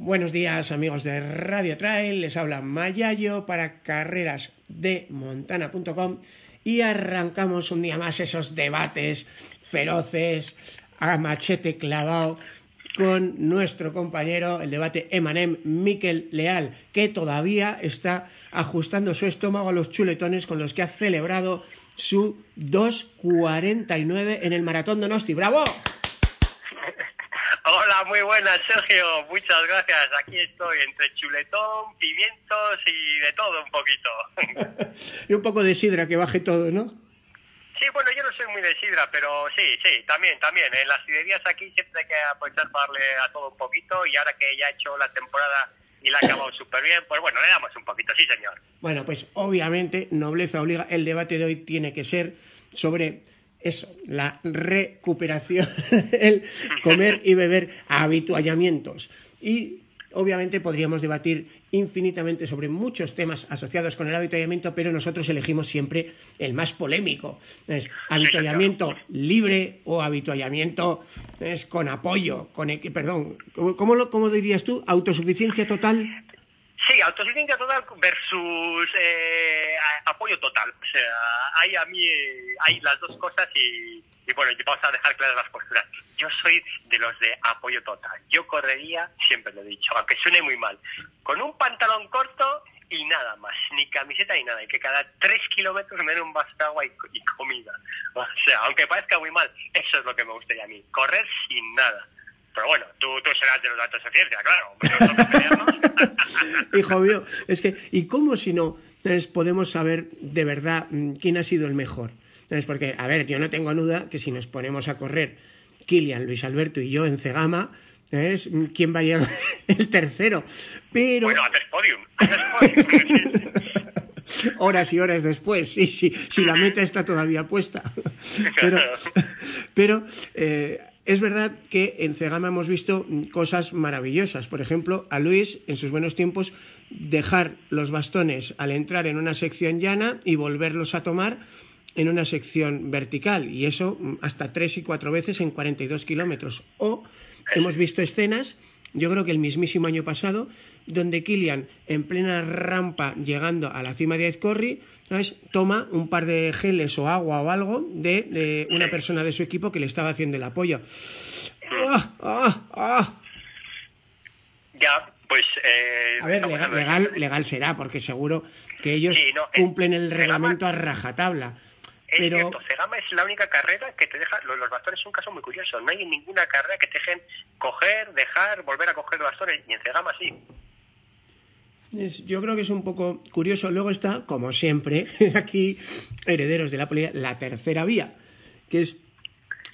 Buenos días amigos de Radio Trail, les habla Mayayo para carreras de montana.com y arrancamos un día más esos debates feroces a machete clavado con nuestro compañero, el debate Emanem Miquel Leal, que todavía está ajustando su estómago a los chuletones con los que ha celebrado su 2.49 en el Maratón Donosti. ¡Bravo! Hola, muy buenas, Sergio. Muchas gracias. Aquí estoy entre chuletón, pimientos y de todo un poquito. y un poco de sidra que baje todo, ¿no? Sí, bueno, yo no soy muy de sidra, pero sí, sí, también, también. En las sidrerías aquí siempre hay que aprovechar para darle a todo un poquito y ahora que ya he hecho la temporada y la ha acabado súper bien, pues bueno, le damos un poquito, sí, señor. Bueno, pues obviamente, nobleza obliga, el debate de hoy tiene que ser sobre eso, la recuperación, el comer y beber habituallamientos. Y obviamente podríamos debatir infinitamente sobre muchos temas asociados con el habituallamiento, pero nosotros elegimos siempre el más polémico. Es habituallamiento libre o habituallamiento es con apoyo, con perdón, ¿cómo, lo, ¿cómo dirías tú? ¿Autosuficiencia total? Sí, autosuficiencia total versus eh, apoyo total. O sea, hay a mí hay las dos cosas y, y bueno, vamos a dejar claras las posturas. Yo soy de los de apoyo total. Yo correría, siempre lo he dicho, aunque suene muy mal, con un pantalón corto y nada más, ni camiseta ni nada, y que cada tres kilómetros me den un vaso de agua y, y comida. O sea, aunque parezca muy mal, eso es lo que me gustaría a mí, correr sin nada. Pero bueno, tú, tú serás de los datos de ciencia, claro. Hijo mío, es que, ¿y cómo si no entonces, podemos saber de verdad mm, quién ha sido el mejor? Entonces, porque, a ver, yo no tengo duda que si nos ponemos a correr Kilian, Luis Alberto y yo en Cegama, es quién va a llegar el tercero. Pero... Bueno, haces podium. podium. horas y horas después, sí, sí, si la meta está todavía puesta. Pero, pero eh, es verdad que en Cegama hemos visto cosas maravillosas. Por ejemplo, a Luis, en sus buenos tiempos, dejar los bastones al entrar en una sección llana y volverlos a tomar en una sección vertical. Y eso hasta tres y cuatro veces en 42 kilómetros. O hemos visto escenas, yo creo que el mismísimo año pasado, donde Kilian, en plena rampa llegando a la cima de Aizcorri, ¿sabes? toma un par de geles o agua o algo de, de una persona de su equipo que le estaba haciendo el apoyo. ¡Ah, ah, ah! Ya, pues... Eh, a ver, legal, legal, legal, será, porque seguro que ellos sí, no, cumplen el reglamento a rajatabla. Es pero... cierto, Cegama es la única carrera que te deja, los, los, bastones es un caso muy curioso, no hay ninguna carrera que te dejen coger, dejar, volver a coger los bastones, y en Cegama sí. Es, yo creo que es un poco curioso. Luego está, como siempre, aquí, herederos de la política, la tercera vía, que es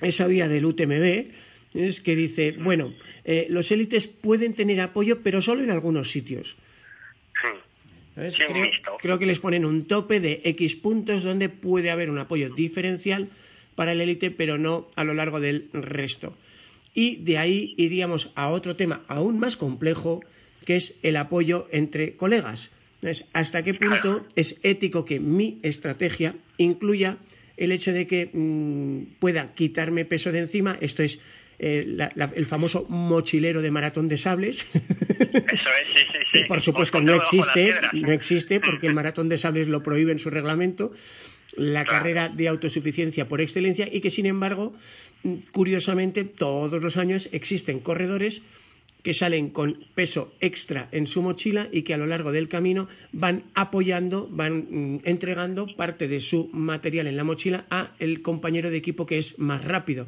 esa vía del UTMB, es que dice, bueno, eh, los élites pueden tener apoyo, pero solo en algunos sitios. Sí, creo, creo, que les ponen un tope de X puntos donde puede haber un apoyo diferencial para el élite, pero no a lo largo del resto. Y de ahí iríamos a otro tema aún más complejo, que es el apoyo entre colegas. Entonces, ¿hasta qué punto es ético que mi estrategia incluya el hecho de que mmm, pueda quitarme peso de encima? Esto es eh, la, la, el famoso mochilero de maratón de sables. Eso es, sí, sí, sí. Por supuesto, no existe, no existe porque el maratón de sables lo prohíbe en su reglamento. La claro. carrera de autosuficiencia por excelencia y que, sin embargo, curiosamente, todos los años existen corredores que salen con peso extra en su mochila y que a lo largo del camino van apoyando, van mm, entregando parte de su material en la mochila a el compañero de equipo que es más rápido.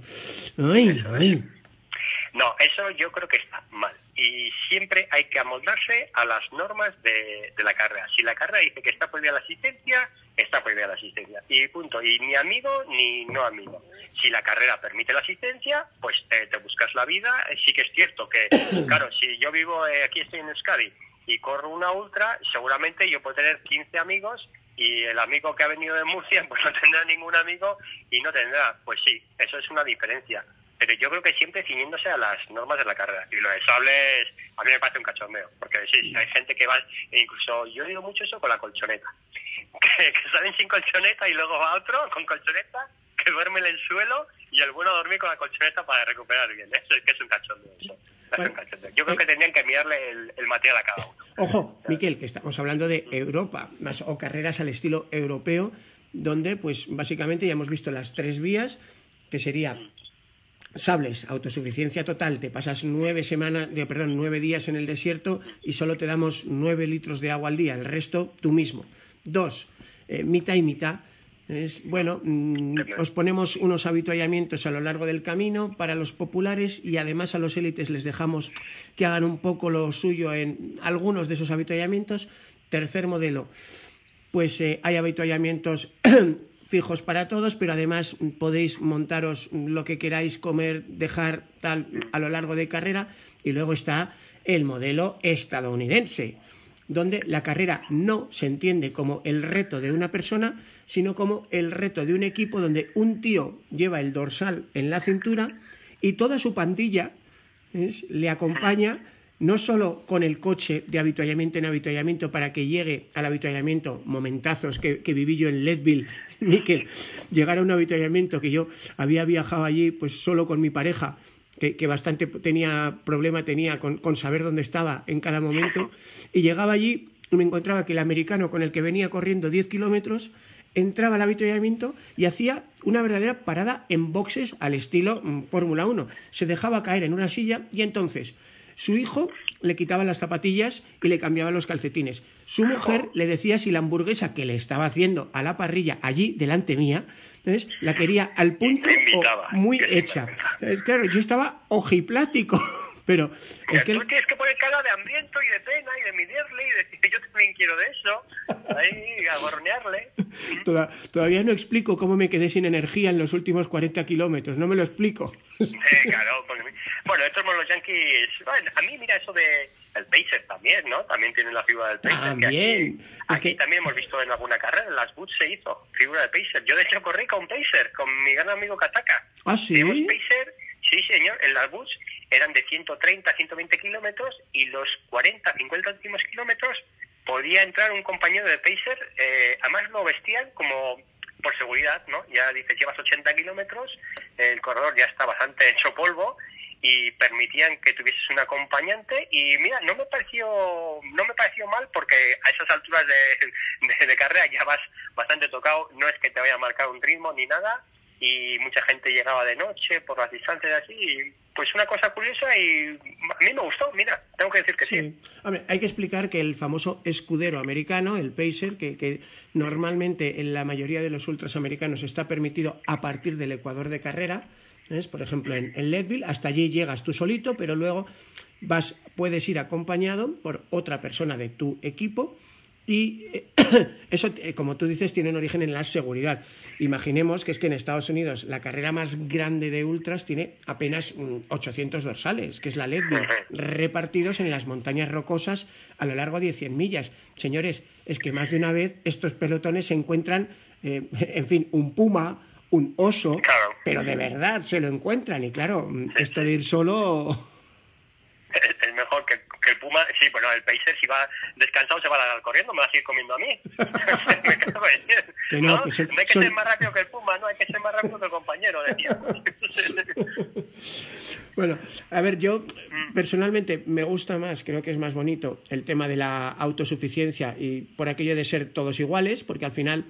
No, eso yo creo que está mal. Y siempre hay que amoldarse a las normas de, la carrera. Si la carrera dice que está prohibida la asistencia, está prohibida la asistencia. Y punto. Y ni amigo ni no amigo. Si la carrera permite la asistencia, pues eh, te buscas la vida. Sí que es cierto que, claro, si yo vivo eh, aquí, estoy en Euskadi, y corro una ultra, seguramente yo puedo tener 15 amigos y el amigo que ha venido de Murcia pues no tendrá ningún amigo y no tendrá. Pues sí, eso es una diferencia. Pero yo creo que siempre ciñéndose a las normas de la carrera. Y lo de sables a mí me parece un cachondeo. Porque sí, hay gente que va, e incluso yo digo mucho eso con la colchoneta. Que, salen sin colchoneta y luego va otro con colchoneta, que duerme en el suelo y el bueno dormir con la colchoneta para recuperar bien. Eso es que es un cachondeo. Eso. Yo creo que tendrían que enviarle el, material a cada uno. Ojo, Miquel, que estamos hablando de Europa, más o carreras al estilo europeo, donde pues básicamente ya hemos visto las tres vías, que sería sables, autosuficiencia total, te pasas nueve semanas, de, perdón, nueve días en el desierto y solo te damos nueve litros de agua al día, el resto tú mismo. Dos, eh, mitad y mitad, es, bueno, mm, os ponemos unos habituallamientos a lo largo del camino para los populares y además a los élites les dejamos que hagan un poco lo suyo en algunos de esos habituallamientos. Tercer modelo, pues eh, hay habituallamientos fijos para todos, pero además podéis montaros lo que queráis comer, dejar tal a lo largo de carrera. Y luego está el modelo estadounidense, donde la carrera no se entiende como el reto de una persona, sino como el reto de un equipo donde un tío lleva el dorsal en la cintura y toda su pandilla le acompaña no solo con el coche de habituallamiento en habituallamiento para que llegue al habituallamiento, momentazos que, viví yo en Leadville, ni que llegara a un habituallamiento que yo había viajado allí pues solo con mi pareja, que, bastante tenía problema tenía con, con saber dónde estaba en cada momento, y llegaba allí y me encontraba que el americano con el que venía corriendo 10 kilómetros entraba al avituallamiento y hacía una verdadera parada en boxes al estilo mm, Fórmula 1. Se dejaba caer en una silla y entonces su hijo le quitaba las zapatillas y le cambiaba los calcetines. Su mujer le decía si la hamburguesa que le estaba haciendo a la parrilla allí delante mía, entonces la quería al punto o muy hecha. Claro, yo estaba ojiplático. Pero es que... Tú tienes que poner cara de hambriento y de pena y de medirle y decir que yo también quiero de eso. Ahí, agornearle. todavía no explico cómo me quedé sin energía en los últimos 40 kilómetros. No me lo explico. claro. Bueno, estos los Yankees... Bueno, a mí, mira, eso de... El Pacer también, ¿no? También tienen la figura del Pacer. También. aquí, también hemos visto en alguna carrera, en las Boots se hizo figura del Pacer. Yo, de hecho, corrí con Pacer, con mi gran amigo Kataka. ¿Ah, sí? Pacer, sí, señor, en las Boots eran de 130 a 120 kilómetros y los 40, 50 últimos kilómetros podía entrar un compañero de Pacer, eh, además lo vestían como por seguridad, ¿no? Ya dice, llevas 80 kilómetros, el corredor ya está bastante hecho polvo y permitían que tuvieses un acompañante y mira, no me pareció no me pareció mal porque a esas alturas de, de carrera ya vas bastante tocado, no es que te vaya a marcar un ritmo ni nada y mucha gente llegaba de noche por las distancias así y pues una cosa curiosa y a mí me gustó, mira, tengo que decir que sí. hay que explicar que el famoso escudero americano, el Pacer, que, que, normalmente en la mayoría de los ultras americanos está permitido a partir del ecuador de carrera, ¿ves? por ejemplo en, en Leadville, hasta allí llegas tú solito, pero luego vas, puedes ir acompañado por otra persona de tu equipo y eh, eso, eh, como tú dices, tiene un origen en la seguridad. Imaginemos que es que en Estados Unidos la carrera más grande de ultras tiene apenas 800 mm, dorsales, que es la Leadville, repartidos en las montañas rocosas a lo largo de 100 millas. Señores, es que más de una vez estos pelotones se encuentran, eh, en fin, un puma, un oso, pero de verdad se lo encuentran. Y claro, esto de ir solo... Puma, sí, bueno, el Pacer si va descansado se va a dar corriendo, me va a seguir comiendo a mí. me ¿no? hay que ser más rápido que el Puma, no hay que ser más rápido que el compañero de bueno, a ver, yo personalmente me gusta más, creo que es más bonito el tema de la autosuficiencia y por aquello de ser todos iguales, porque al final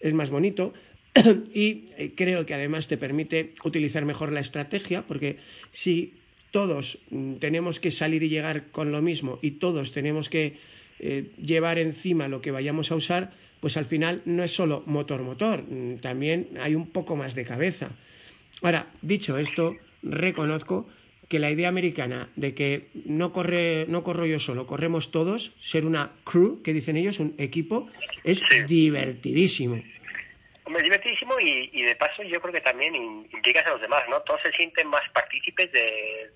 es más bonito. y eh, creo que además te permite utilizar mejor la estrategia, porque si todos mm, tenemos que salir y llegar con lo mismo y todos tenemos que eh, llevar encima lo que vayamos a usar, pues al final no es solo motor-motor, mm, también hay un poco más de cabeza. Ahora, dicho esto, reconozco que la idea americana de que no corre, no corro yo solo, corremos todos, ser una crew, que dicen ellos, un equipo, es divertidísimo. Hombre, divertidísimo y, de paso yo creo que también implicas a los demás, ¿no? Todos se sienten más partícipes de,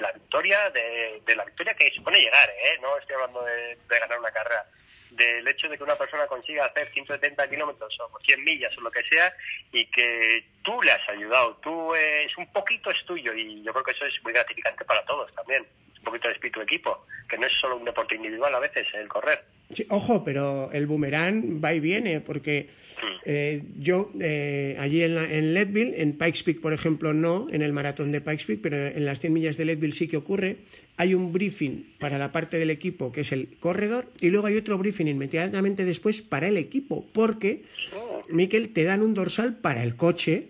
la victoria, de, la victoria que supone llegar, ¿eh? No estoy hablando de, ganar una carrera, del hecho de que una persona consiga hacer 170 kilómetros o 100 millas o lo que sea y que tú le has ayudado, tú es un poquito es tuyo y yo creo que eso es muy gratificante para todos también, poquito de espíritu de equipo, que no es solo un deporte individual a veces el correr. Sí, ojo, pero el boomerang va y viene, porque eh, yo eh, allí en, en, Leadville, en Pikes Peak, por ejemplo, no, en el maratón de Pikes Peak, pero en las 100 millas de Leadville sí que ocurre. Hay un briefing para la parte del equipo, que es el corredor, y luego hay otro briefing inmediatamente después para el equipo, porque, Miquel, te dan un dorsal para el coche,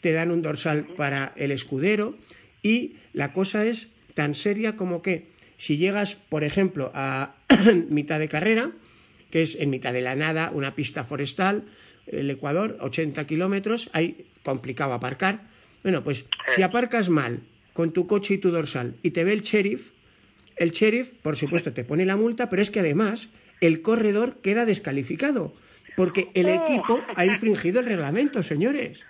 te dan un dorsal para el escudero, y la cosa es tan seria como que si llegas, por ejemplo, a mitad de carrera, que es en mitad de la nada, una pista forestal, el Ecuador, 80 kilómetros, hay complicado aparcar. Bueno, pues si aparcas mal con tu coche y tu dorsal y te ve el sheriff, el sheriff, por supuesto, te pone la multa, pero es que además el corredor queda descalificado, porque el equipo ha infringido el reglamento, señores.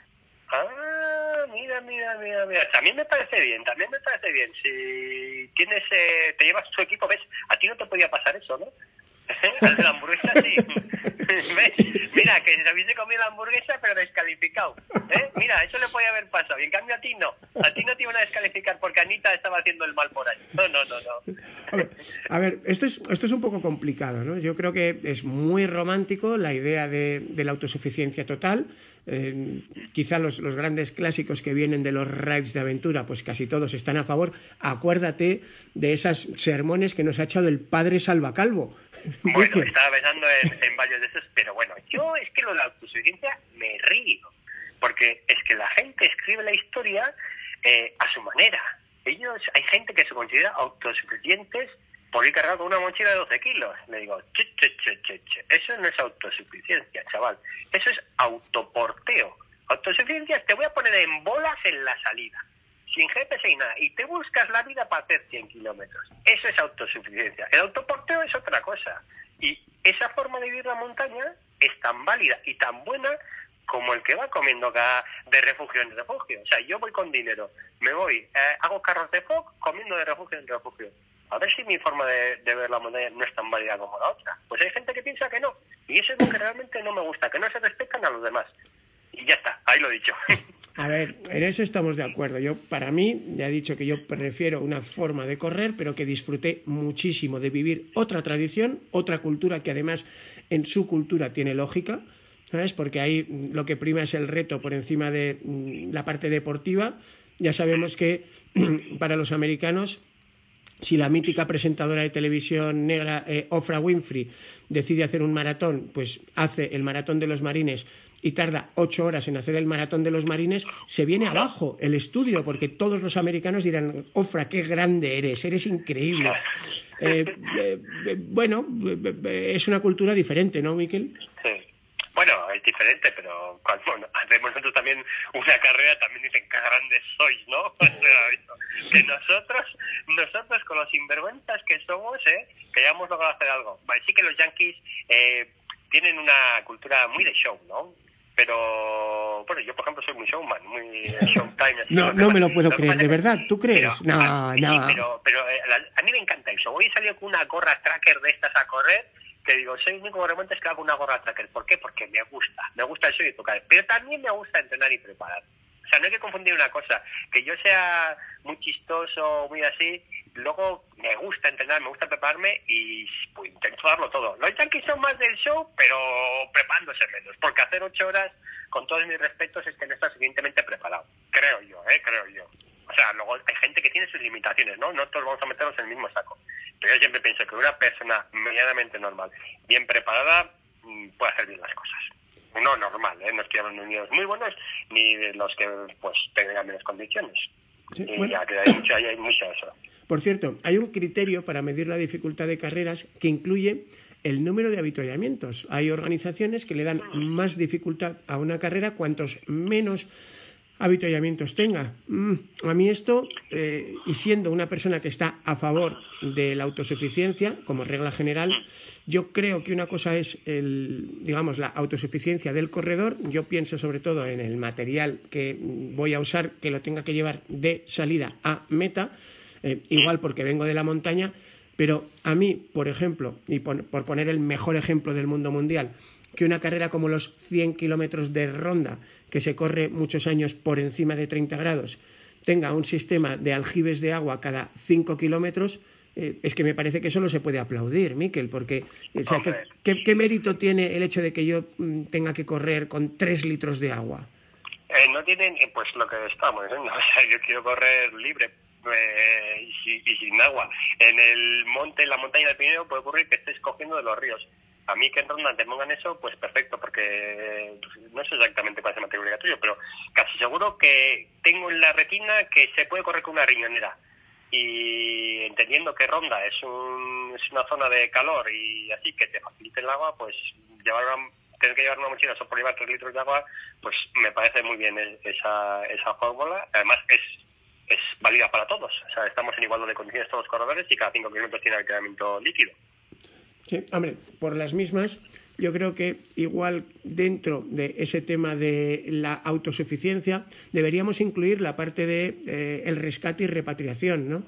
Mira, mira, mira. También me parece bien, también me parece bien. Si tienes, eh, te llevas tu equipo, ves, a ti no te podía pasar eso, ¿no? la hamburguesa sí. Mira, que se hubiese comido la hamburguesa, pero descalificado. ¿eh? Mira, eso le podía haber pasado. Y en cambio a ti no. A ti no te iban a descalificar porque Anita estaba haciendo el mal por ahí. No, no, no, no. A ver, esto, es, esto es un poco complicado, ¿no? Yo creo que es muy romántico la idea de, de la autosuficiencia total eh, quizá los, los, grandes clásicos que vienen de los rides de aventura, pues casi todos están a favor. Acuérdate de esas sermones que nos ha echado el padre Salvacalvo. Bueno, estaba pensando en, varios de esos, pero bueno, yo es que lo de la autosuficiencia me río, porque es que la gente escribe la historia eh, a su manera. Ellos, hay gente que se considera autosuficientes por cargado una mochila de 12 kilos. Le digo, che, che, che, che, che. Eso no es autosuficiencia, chaval. Eso es autoporteo. Autosuficiencia te voy a poner en bolas en la salida, sin GPS y nada, y te buscas la vida para hacer 100 kilómetros. Eso es autosuficiencia. El autoporteo es otra cosa. Y esa forma de vivir la montaña es tan válida y tan buena como el que va comiendo de refugio en refugio. O sea, yo voy con dinero, me voy, eh, hago carros de fog comiendo de refugio en refugio a ver si mi forma de, ver la moneda no es tan válida como la otra. Pues hay gente que piensa que no. Y eso es lo que realmente no me gusta, que no se respetan a los demás. Y ya está, ahí lo he dicho. A ver, en eso estamos de acuerdo. Yo, para mí, ya he dicho que yo prefiero una forma de correr, pero que disfruté muchísimo de vivir otra tradición, otra cultura que además en su cultura tiene lógica, ¿sabes? Porque ahí lo que prima es el reto por encima de mm, la parte deportiva. Ya sabemos que para los americanos si la mítica presentadora de televisión negra eh, Ofra Winfrey decide hacer un maratón, pues hace el maratón de los marines y tarda ocho horas en hacer el maratón de los marines, se viene abajo el estudio, porque todos los americanos dirán, Ofra, qué grande eres, eres increíble. Eh, eh, bueno, es una cultura diferente, ¿no, Miquel? Sí. Bueno, es diferente, pero cuando hacemos nosotros también una carrera, también dicen qué grandes sois, ¿no? que nosotros, nosotros con los sinvergüenzas que somos, ¿eh? que hayamos logrado hacer algo. Vale, sí que los yankees eh, tienen una cultura muy de show, ¿no? Pero, bueno, yo por ejemplo soy muy showman, muy showtime. no, no me lo puedo creer, ¿de verdad? ¿Tú crees? no, no. pero, pero eh, a mí me encanta eso. Hoy he salido con una gorra tracker de estas a correr que digo, soy único que que hago una gorra tracker. ¿Por qué? Porque me gusta, me gusta eso y tocar. Pero también me gusta entrenar y preparar. O sea, no hay que confundir una cosa, que yo sea muy chistoso, muy así, luego me gusta entrenar, me gusta prepararme y pues, intento darlo todo. Los yankees son más del show, pero preparándose menos, porque hacer ocho horas, con todos mis respetos, es que no está suficientemente preparado. Creo yo, ¿eh? Creo yo. O sea, luego hay gente que tiene sus limitaciones, ¿no? No todos vamos a meternos en el mismo saco. Pero yo siempre pienso que una persona medianamente normal, bien preparada, mm, puede hacer bien las cosas. No normal, ¿eh? no estoy hablando de niños muy buenos ni de los que pues tengan menos condiciones. y ya que hay mucha, hay mucha eso. Por cierto, hay un criterio para medir la dificultad de carreras que incluye el número de avituallamientos. Hay organizaciones que le dan más dificultad a una carrera cuantos menos habituallamientos tenga. Mm, a mí esto, eh, y siendo una persona que está a favor de la autosuficiencia, como regla general, yo creo que una cosa es, el, digamos, la autosuficiencia del corredor. Yo pienso sobre todo en el material que voy a usar, que lo tenga que llevar de salida a meta, eh, igual porque vengo de la montaña, pero a mí, por ejemplo, y por poner el mejor ejemplo del mundo mundial, que una carrera como los 100 kilómetros de ronda, que se corre muchos años por encima de 30 grados, tenga un sistema de aljibes de agua cada 5 kilómetros, eh, es que me parece que eso no se puede aplaudir, Miquel, porque ¿qué, mérito tiene el hecho de que yo mm, tenga que correr con 3 litros de agua? Eh, no tienen, eh, pues lo que estamos, ¿eh? o sea, yo quiero correr libre y, sin agua. En el monte, en la montaña del Pirineo puede ocurrir que estés cogiendo de los ríos a mí que en ronda te pongan eso, pues perfecto, porque pues, no sé exactamente cuál es el material obligatorio, pero casi seguro que tengo en la retina que se puede correr con una riñonera. Y entendiendo que ronda es, un, es una zona de calor y así que te facilite el agua, pues llevar tener que llevar una mochila solo por llevar tres litros de agua, pues me parece muy bien esa, esa fórmula. Además, es es válida para todos. O sea, estamos en igualdad de condiciones todos los corredores y cada cinco kilómetros tiene almacenamiento líquido. Sí, hombre, por las mismas, yo creo que igual dentro de ese tema de la autosuficiencia deberíamos incluir la parte de eh, el rescate y repatriación, ¿no?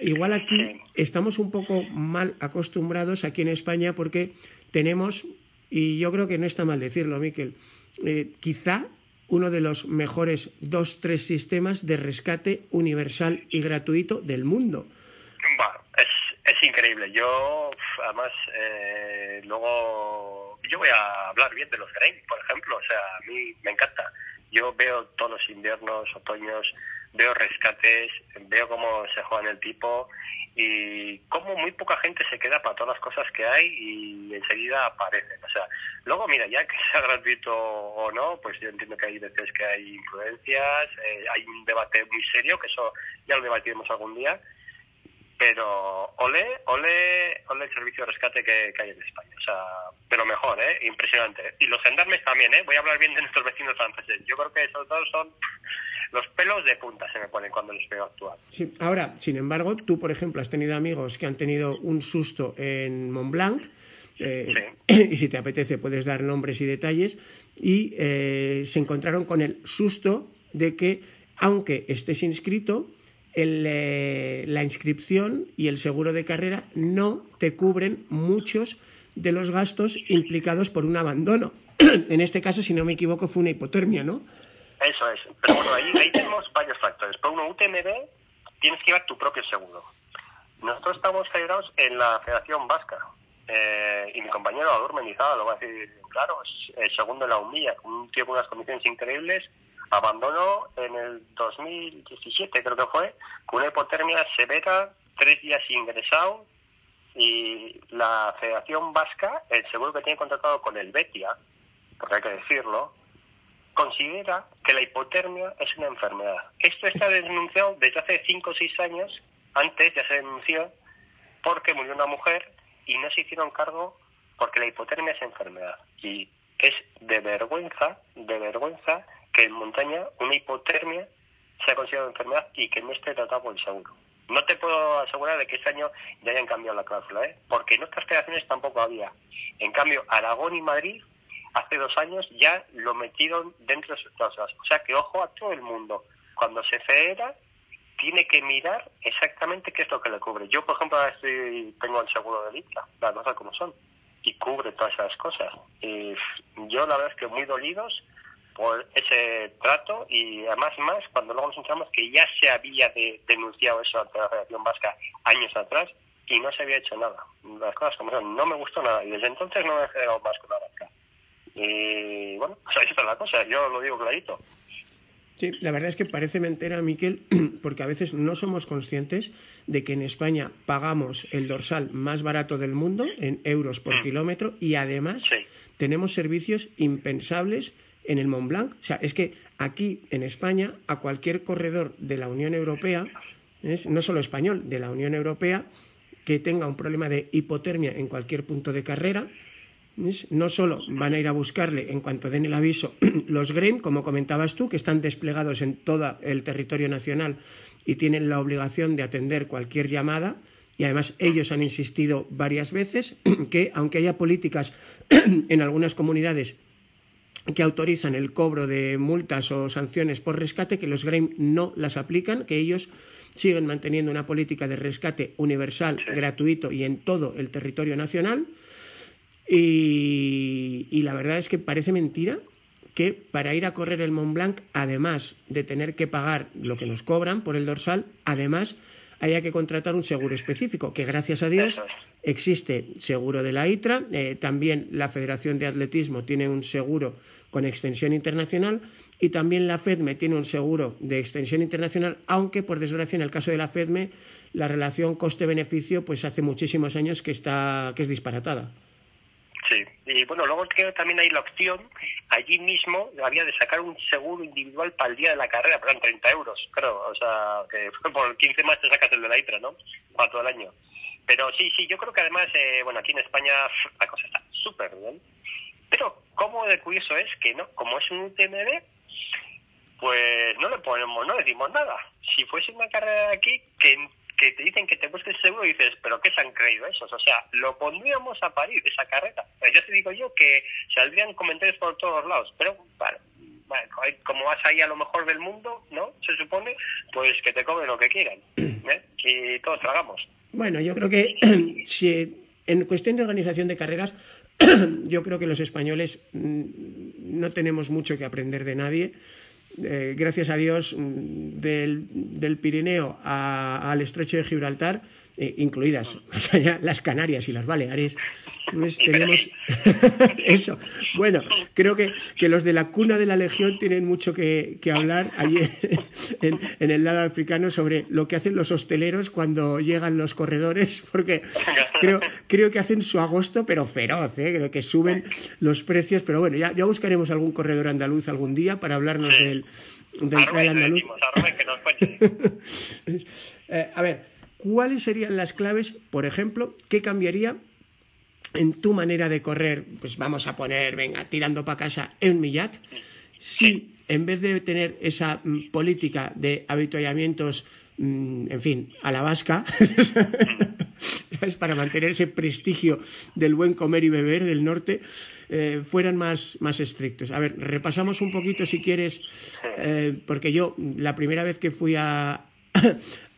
Igual aquí estamos un poco mal acostumbrados aquí en España porque tenemos y yo creo que no está mal decirlo, Miquel, eh, quizá uno de los mejores dos tres sistemas de rescate universal y gratuito del mundo. Es increíble. Yo, además, eh, luego, yo voy a hablar bien de los Grain, por ejemplo. O sea, a mí me encanta. Yo veo todos los inviernos, otoños, veo rescates, veo cómo se juega en el tipo y cómo muy poca gente se queda para todas las cosas que hay y enseguida aparecen. O sea, luego, mira, ya que sea gratuito o no, pues yo entiendo que hay veces que hay influencias, eh, hay un debate muy serio, que eso ya lo debatiremos algún día pero ole, ole, ole el servicio de rescate que, hay en España. O sea, pero mejor, ¿eh? Impresionante. Y los gendarmes también, ¿eh? Voy a hablar bien de nuestros vecinos franceses. Yo creo que sobre todo son los pelos de punta se me ponen cuando les veo actuar. Sí, ahora, sin embargo, tú, por ejemplo, has tenido amigos que han tenido un susto en Mont Blanc. Eh, y si te apetece puedes dar nombres y detalles y eh, se encontraron con el susto de que aunque estés inscrito eh, la inscripción y el seguro de carrera no te cubren muchos de los gastos implicados por un abandono. en este caso, si no me equivoco, fue una hipotermia, ¿no? Eso es. Pero bueno, ahí, tenemos varios factores. Por uno, UTMB, tienes que llevar tu propio seguro. Nosotros estamos federados en la Federación Vasca. Eh, y mi compañero Ador Mendizábal lo va a decir claro, es el segundo en la UMIA, un tío unas condiciones increíbles abandonó en el 2017, creo que fue, con una hipotermia severa, tres días ingresado, y la Federación Vasca, el seguro que tiene contratado con el Betia, porque hay que decirlo, considera que la hipotermia es una enfermedad. Esto está denunciado desde hace cinco o seis años, antes ya se denunció, porque murió una mujer y no se hicieron cargo porque la hipotermia es enfermedad. Y es de vergüenza, de vergüenza que en montaña una hipotermia se ha considerado enfermedad y que no esté tratado por el seguro. No te puedo asegurar de que este año ya hayan cambiado la cláusula, ¿eh? porque en otras federaciones tampoco había. En cambio, Aragón y Madrid hace dos años ya lo metieron dentro de sus cláusulas. O sea que ojo a todo el mundo. Cuando se federa, tiene que mirar exactamente qué es lo que le cubre. Yo, por ejemplo, tengo el seguro de ITLA, las cosas como son, y cubre todas esas cosas. Y yo, la verdad es que muy dolidos por ese trato y además más cuando luego nos enteramos que ya se había denunciado eso ante la Federación Vasca años atrás y no se había hecho nada. Las cosas como son, no me gustó nada y desde entonces no me he generado más con la vasca. Y bueno, pues ahí está la cosa, yo lo digo clarito. Sí, la verdad es que parece mentira, Miquel, porque a veces no somos conscientes de que en España pagamos el dorsal más barato del mundo en euros por mm. kilómetro y además tenemos servicios impensables en el Mont Blanc. O sea, es que aquí en España, a cualquier corredor de la Unión Europea, no solo español, de la Unión Europea, que tenga un problema de hipotermia en cualquier punto de carrera, No solo van a ir a buscarle en cuanto den el aviso los GREM, como comentabas tú, que están desplegados en todo el territorio nacional y tienen la obligación de atender cualquier llamada, y además ellos han insistido varias veces que, aunque haya políticas en algunas comunidades que autorizan el cobro de multas o sanciones por rescate, que los GREM no las aplican, que ellos siguen manteniendo una política de rescate universal, gratuito y en todo el territorio nacional. Y, la verdad es que parece mentira que para ir a correr el Mont Blanc, además de tener que pagar lo que nos cobran por el dorsal, además haya que contratar un seguro específico, que gracias a Dios existe seguro de la ITRA, eh, también la Federación de Atletismo tiene un seguro con extensión internacional y también la FEDME tiene un seguro de extensión internacional, aunque por desgracia en el caso de la FEDME la relación coste-beneficio pues hace muchísimos años que está que es disparatada. Sí, y bueno, luego también hay la opción, allí mismo había de sacar un seguro individual para el día de la carrera, pero eran 30 euros, claro, o sea, que por 15 más te sacas el de la ITRA, ¿no? Para todo el año. Pero sí, sí, yo creo que además, eh, bueno, aquí en España la cosa está súper bien, pero cómo de curioso es que, ¿no? Como es un UTMB, pues no le ponemos, no decimos nada. Si fuese una carrera aquí, que que te dicen que te busques seguro y dices, pero ¿qué se han creído esos? O sea, lo pondríamos a parir esa carrera. Ya te digo yo que saldrían comentarios por todos lados, pero bueno, como vas ahí a lo mejor del mundo, ¿no? Se supone, pues que te comen lo que quieran ¿eh? y todos tragamos. Bueno, yo creo que si en cuestión de organización de carreras, yo creo que los españoles mm, no tenemos mucho que aprender de nadie eh, gracias a Dios, mm, del, Pirineo al estrecho de Gibraltar, eh, incluidas. Las Canarias y las Baleares, pues tenemos eso. Bueno, creo que, que, los de la cuna de la Legión tienen mucho que, hablar allí en, en, el lado africano sobre lo que hacen los hosteleros cuando llegan los corredores, porque creo, creo que hacen su agosto, pero feroz, ¿eh? creo que suben los precios, pero bueno, ya, ya buscaremos algún corredor andaluz algún día para hablarnos del, del trail andaluz. Eh, a ver, ¿cuáles serían las claves, por ejemplo, qué cambiaría en tu manera de correr, pues vamos a poner, venga, tirando para casa en Millac, si en vez de tener esa mm, política de habituallamientos, mm, en fin, a la vasca, es para mantener ese prestigio del buen comer y beber del norte, eh, fueran más, más estrictos. A ver, repasamos un poquito si quieres, eh, porque yo la primera vez que fui a,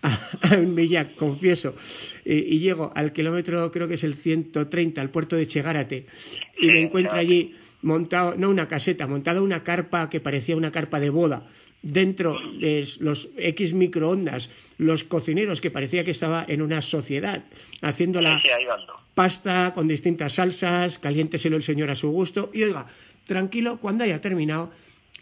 a, un Millac, confieso, y llego al kilómetro, creo que es el 130, al puerto de Chegárate, y me encuentro allí montado, no una caseta, montada una carpa que parecía una carpa de boda, dentro de los X microondas, los cocineros que parecía que estaba en una sociedad, haciendo la pasta con distintas salsas, caliénteselo el señor a su gusto, y oiga, tranquilo, cuando haya terminado,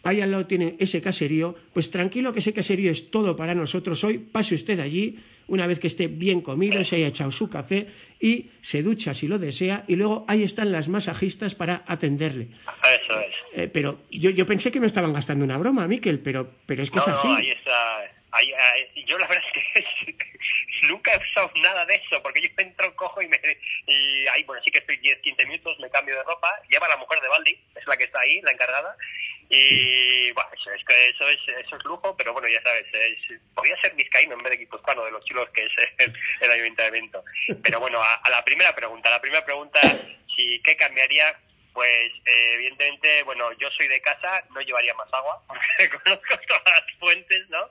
ahí al lado tiene ese caserío, pues tranquilo que ese caserío es todo para nosotros hoy, pase usted allí, una vez que esté bien comido, se haya echado su café y se ducha si lo desea, y luego ahí están las masajistas para atenderle. Eso es. Eh, pero yo, yo pensé que me estaban gastando una broma, Miquel, pero, pero es que es así. No, ahí está. yo la verdad es que nunca he usado nada de eso, porque yo entro, cojo y me... Y ahí, bueno, sí que estoy 10, 15 minutos, me cambio de ropa, lleva la mujer de Baldi, es la que está ahí, la encargada, y bueno, eso, es, es, eso es lujo, pero bueno, ya sabes, podría ser vizcaíno en vez de guipuzcoano, de los chulos que es el, ayuntamiento. Pero bueno, a, la primera pregunta, la primera pregunta, si ¿qué cambiaría? Pues eh, evidentemente, bueno, yo soy de casa, no llevaría más agua, porque conozco todas las fuentes, ¿no?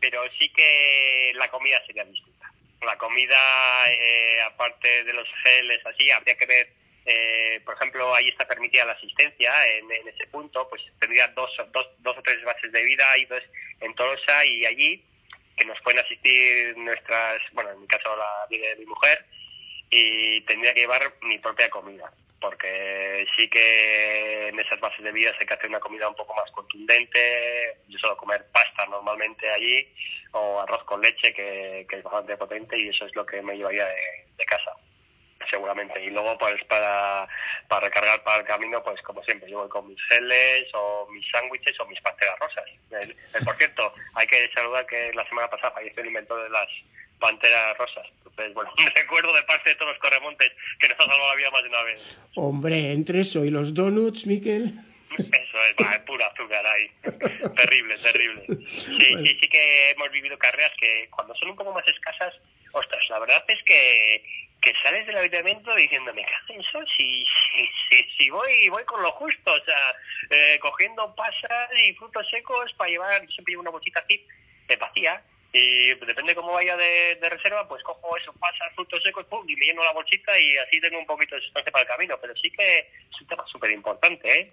Pero sí que la comida sería distinta. La comida, eh, aparte de los geles, así, habría que ver eh, por ejemplo, ahí está permitida la asistencia en, ese punto, pues tendría dos, dos, dos o tres bases de vida y dos en Tolosa y allí, que nos pueden asistir nuestras, bueno, en mi caso la de mi mujer, y tendría que llevar mi propia comida, porque sí que en esas bases de vida hay que hacer una comida un poco más contundente, yo suelo comer pasta normalmente allí, o arroz con leche, que, es bastante potente, y eso es lo que me llevaría de casa seguramente. Y luego, pues para, para recargar para el camino, pues como siempre, yo voy con mis geles o mis sándwiches o mis pastelas rosas. por cierto, hay que saludar que la semana pasada falleció el inventor de las Panteras rosas. Entonces, bueno, un recuerdo de parte de todos los corremontes que nos ha salvado la vida más de una vez. Hombre, entre eso y los donuts, Miquel. Eso es, va, pura azúcar ahí. terrible, terrible. Sí, sí, sí que hemos vivido carreras que cuando son un poco más escasas, ostras, la verdad es que que sales del habitamiento diciéndome, ¿qué eso? Si, si, si, si, voy voy con lo justo, o sea, eh, cogiendo pasas y frutos secos para llevar, siempre llevo una bolsita así, de vacía, y depende cómo vaya de, de, reserva, pues cojo eso, pasas, frutos secos, pum, y me lleno la bolsita y así tengo un poquito de sustancia para el camino, pero sí que es un tema súper importante, ¿eh?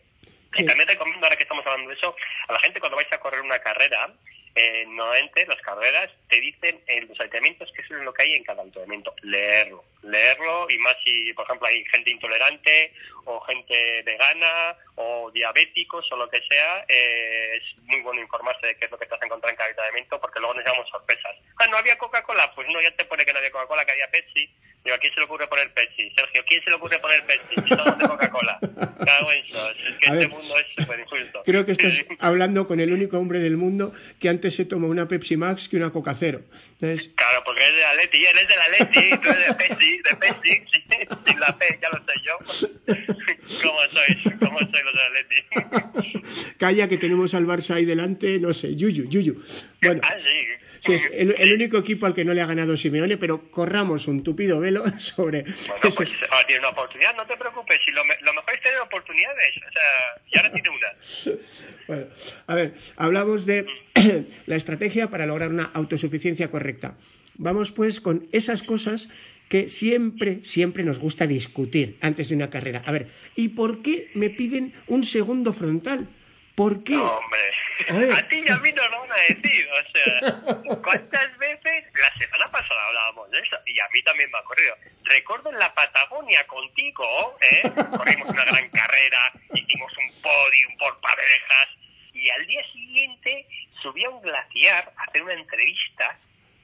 Sí. Y también recomiendo, ahora que estamos hablando de eso, a la gente cuando vais a correr una carrera, eh, normalmente las carreras te dicen en los ayuntamientos qué es lo que hay en cada ayuntamiento. Leerlo, leerlo y más si, por ejemplo, hay gente intolerante o gente vegana o diabéticos o lo que sea, eh, es muy bueno informarse de qué es lo que te vas a encontrar en cada ayuntamiento porque luego nos llevamos sorpresas. Ah, ¿no había Coca-Cola? Pues no, ya te pone que no había Coca-Cola, que había Pepsi. Digo, ¿a quién se le ocurre poner Pepsi? Sergio, ¿quién se le ocurre poner Pepsi si todo de Coca-Cola? Cago en eso. Es que A este ver, mundo es súper injusto. Creo que estás hablando con el único hombre del mundo que antes se tomó una Pepsi Max que una Coca Cero. Entonces, Claro, porque es de la Leti, él es de la Leti, tú eres de Pepsi, de Pepsi, sí, sin la P, ya lo sé yo. ¿Cómo sois? ¿Cómo sois los de la Leti? calla que tenemos al Barça ahí delante, no sé, Yuyu, Yuyu. Bueno, Ah, sí. Sí, es el, el único equipo al que no le ha ganado Simeone, pero corramos un tupido velo sobre Bueno, pues ahora tienes una oportunidad, no te preocupes. Si lo mejor es tener oportunidades. O sea, y ahora tiene una. Bueno, a ver, hablamos de la estrategia para lograr una autosuficiencia correcta. Vamos pues con esas cosas que siempre, siempre nos gusta discutir antes de una carrera. A ver, ¿y por qué me piden un segundo frontal? ¿Por qué? No, hombre. A. A ti y a mí nos lo van a decir. O sea, ¿cuántas veces? La semana pasada hablábamos de eso. Y a mí también me ha ocurrido. Recuerdo en la Patagonia contigo, ¿eh? Corrimos una gran carrera, hicimos un podium por parejas. Y al día siguiente subí a un glaciar a hacer una entrevista.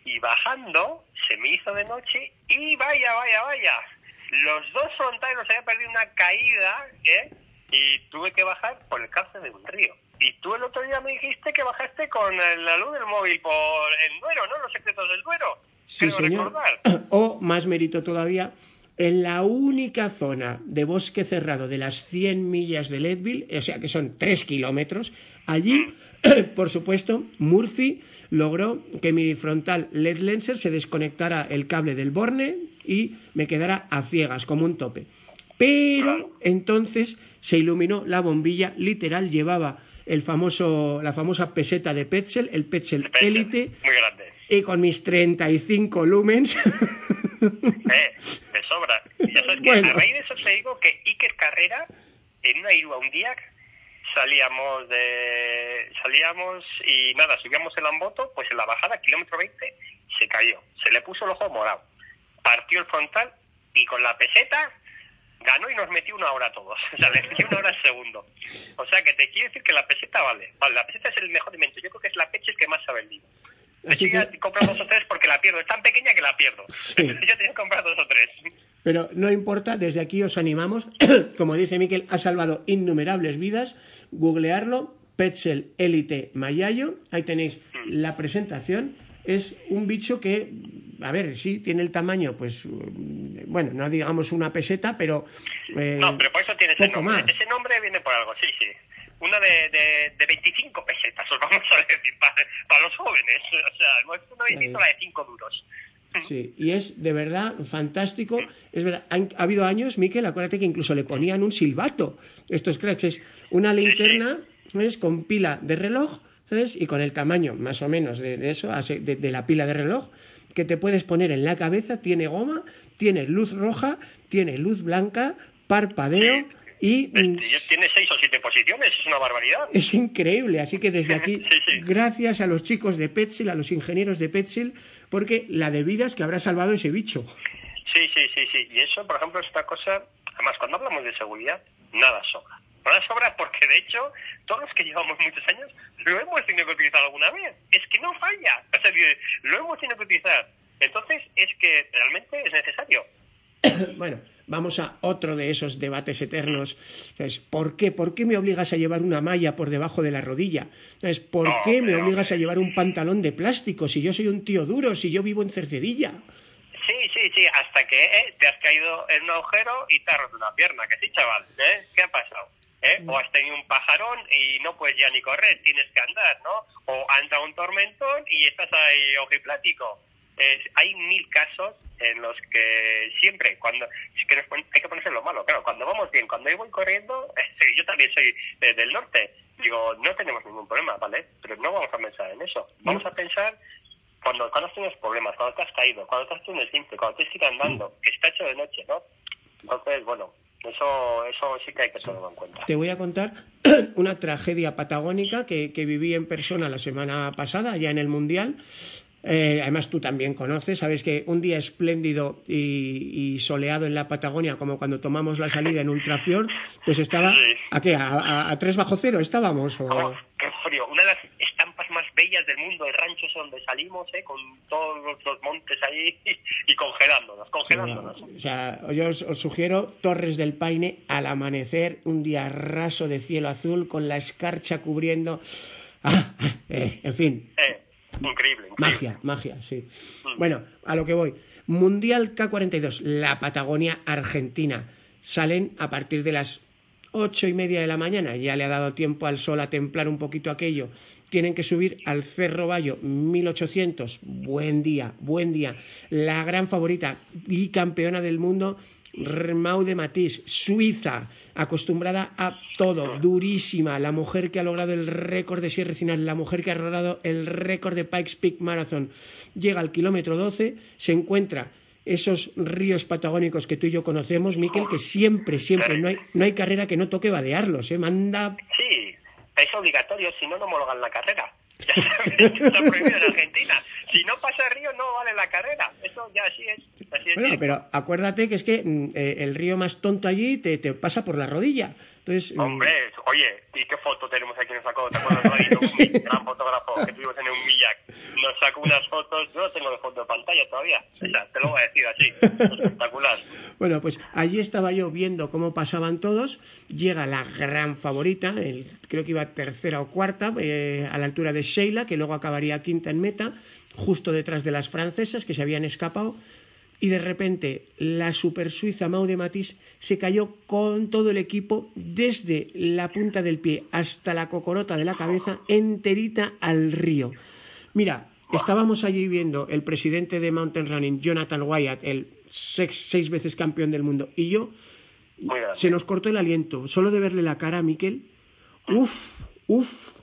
Y bajando, se me hizo de noche. Y vaya, vaya, vaya. Los dos frontales nos había perdido una caída, ¿eh? Y tuve que bajar por el cauce de un río. Y tú el otro día me dijiste que bajaste con la luz del móvil por el Duero, ¿no? Los secretos del Duero. Sí, Creo señor. recordar. O, más mérito todavía, en la única zona de bosque cerrado de las 100 millas de Leadville, o sea que son 3 kilómetros, allí, por supuesto, Murphy logró que mi frontal LED Lenser se desconectara el cable del borne y me quedara a ciegas, como un tope. Pero entonces se iluminó la bombilla, literal llevaba el famoso, la famosa peseta de Petzl, el Petzl Elite, Muy grande. y con mis 35 lumens. Eh, de sobra. Y ya sabes que Bueno. a raíz de eso te digo que Iker Carrera, en una Irua un día, salíamos de salíamos y nada, subíamos el Amboto, pues en la bajada, kilómetro 20, se cayó. Se le puso el ojo morado. Partió el frontal y con la peseta ganó y nos metió una hora a todos. O sea, le metió una hora al segundo. O sea, que te quiero decir que la peseta vale. Vale, la peseta es el mejor invento. Yo creo que es la peche el que más ha vendido. Así ya que- compro dos o tres porque la pierdo. Es tan pequeña que la pierdo. Sí. Yo tenía que comprar dos o tres. Pero no importa, desde aquí os animamos. Como dice Miquel, ha salvado innumerables vidas. Googlearlo, Petzl Elite Mayayo. Ahí tenéis la presentación. Es un bicho que, a ver, sí, tiene el tamaño, pues, mm, bueno, no digamos una peseta, pero... eh, No, pero por eso tiene ese nombre. más. Ese nombre viene por algo, sí, sí. Una de, de, de 25 pesetas, os vamos a decir, para, para los jóvenes. O sea, una distinta la de 5 duros. Sí, y es de verdad fantástico. Es verdad, ha habido años, Miquel, acuérdate que incluso le ponían un silbato. Estos cracks es una linterna ¿ves? con pila de reloj ¿sabes? y con el tamaño más o menos de, de eso, de, de la pila de reloj, que te puedes poner en la cabeza. Tiene goma, tiene luz roja, tiene luz blanca, parpadeo y mm, tiene 6 o 7 posiciones, es una barbaridad. es increíble. Así que desde aquí, Sí, sí. gracias a los chicos de Petzl, a los ingenieros de Petzl, porque la de vidas que habrá salvado ese bicho. Sí, sí, sí, sí. Y eso, por ejemplo, es una cosa. Además, cuando hablamos de seguridad, nada sobra. Nada sobra porque, de hecho, todos los que llevamos muchos años lo hemos tenido que utilizar alguna vez. Es que no falla. O sea, lo hemos tenido que utilizar. Entonces, es que realmente es necesario. Bueno, vamos a otro de esos debates eternos. ¿Por qué? ¿Por qué me obligas a llevar una malla por debajo de la rodilla? ¿Por qué me obligas a llevar un pantalón de plástico si yo soy un tío duro, si yo vivo en Cercedilla? Sí, sí, sí, hasta que eh, te has caído en un agujero y te has roto una pierna, que sí, chaval, ¿eh? ¿Qué ha pasado? ¿Eh? O has tenido un pajarón y no puedes ya ni correr, tienes que andar, ¿no? O entrado un tormentón y estás ahí ojiplático. hay mil casos en los que siempre, cuando que hay que ponerse lo malo, claro, cuando vamos bien, cuando yo voy corriendo, yo también soy del norte, digo, no tenemos ningún problema, ¿vale? Pero no vamos a pensar en eso, vamos a pensar cuando, cuando tienes problemas, cuando te has caído, cuando te has hecho un cuando tienes que ir andando, que está hecho de noche, ¿no? Entonces, bueno, eso, eso sí que hay que tenerlo en cuenta. Te voy a contar una tragedia patagónica que, que viví en persona la semana pasada, ya en el Mundial. Eh, además, tú también conoces, sabes que un día espléndido y, soleado en la Patagonia, como cuando tomamos la salida en Ultrafior, pues estaba. ¿A qué? ¿A, tres bajo cero estábamos? O... qué frío. Una de las más bellas del mundo, el rancho es donde salimos, ¿eh? con todos los, montes ahí y, congelándonos, congelándonos. o sea, yo os, sugiero Torres del Paine al amanecer, un día raso de cielo azul, con la escarcha cubriendo. Ah, eh, en fin. Eh Increíble, Magia, magia, sí. Mm. Bueno, a lo que voy. Mundial K42, la Patagonia Argentina. Salen a partir de las ocho y media de la mañana. Ya le ha dado tiempo al sol a templar un poquito aquello. Tienen que subir al Cerro Bayo 1800. Buen día, buen día. La gran favorita y campeona del mundo, Maude Matisse, Suiza, acostumbrada a todo, durísima, la mujer que ha logrado el récord de Sierra Final, la mujer que ha logrado el récord de Pikes Peak Marathon, llega al kilómetro 12, se encuentra esos ríos patagónicos que tú y yo conocemos, Miquel, que siempre, siempre, no hay, no hay carrera que no toque vadearlos, ¿eh? Manda... Sí, es obligatorio, si no, no homologan la carrera. Está prohibido en Argentina. Si no pasa el río, no vale la carrera. Eso ya así es. bueno, pero acuérdate que es que mm, eh, el río más tonto allí te, te pasa por la rodilla. Entonces, mm, Hombre, oye, ¿y qué foto tenemos aquí? Nos sacó, ¿te acuerdas? un gran fotógrafo que tuvimos en un Millac. Nos sacó unas fotos, yo no tengo de foto de pantalla todavía. O sea, te lo voy a decir así. Espectacular. Bueno, pues allí estaba yo viendo cómo pasaban todos. Llega la gran favorita, el, creo que iba tercera o cuarta, eh, a la altura de Sheila, que luego acabaría quinta en meta justo detrás de las francesas que se habían escapado y de repente la super suiza Maude Matisse se cayó con todo el equipo desde la punta del pie hasta la cocorota de la cabeza enterita al río. Mira, estábamos allí viendo el presidente de Mountain Running, Jonathan Wyatt, el seis, veces campeón del mundo, y yo se nos cortó el aliento, solo de verle la cara a Miquel. Uf, uf.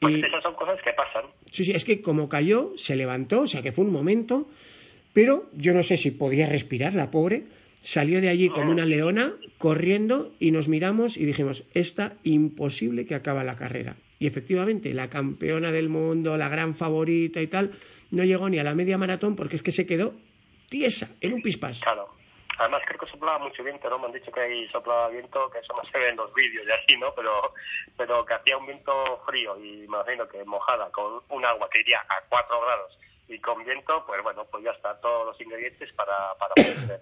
Pues esas son cosas que pasan. Sí, sí, es que como cayó, se levantó, o sea que fue un momento, pero yo no sé si podía respirar, la pobre. Salió de allí como una leona, corriendo, y nos miramos y dijimos, esta imposible que acaba la carrera. Y efectivamente, la campeona del mundo, la gran favorita y tal, no llegó ni a la media maratón porque es que se quedó tiesa, en un pispás. Claro. Además creo que soplaba mucho viento, ¿no? Me han dicho que ahí soplaba viento, que eso no se ve en los vídeos y así, ¿no? Pero, pero que hacía un viento frío y imagino que mojada con un agua que iría a 4 grados y con viento, pues bueno, pues ya está, todos los ingredientes para, para poder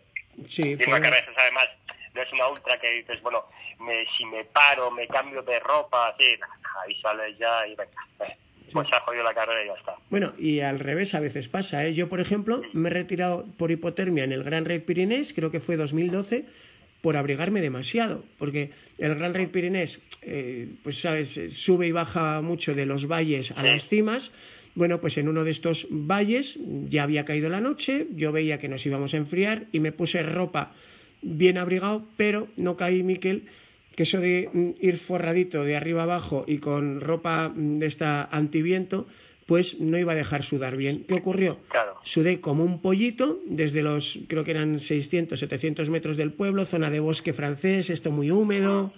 Sí, y una carrera, además, no es una ultra que dices, bueno, me, si me paro, me cambio de ropa, así, ahí sales ya y venga, eh, pues se ha jodido la carrera y ya está. Bueno, y al revés a veces pasa. ¿eh? Yo, por ejemplo, me he retirado por hipotermia en el Gran Raid Pirinés, creo que fue 2012, por abrigarme demasiado, porque el Gran Raid Pirinés, eh, pues sabes, sube y baja mucho de los valles a las cimas. Bueno, pues en uno de estos valles ya había caído la noche, yo veía que nos íbamos a enfriar y me puse ropa bien abrigado, pero no caí, Miquel, que eso de mm, ir forradito de arriba abajo y con ropa mm, de esta antiviento, pues no iba a dejar sudar bien. ¿Qué ocurrió? Sudé como un pollito desde los, creo que eran 600, 700 metros del pueblo, zona de bosque francés, esto muy húmedo.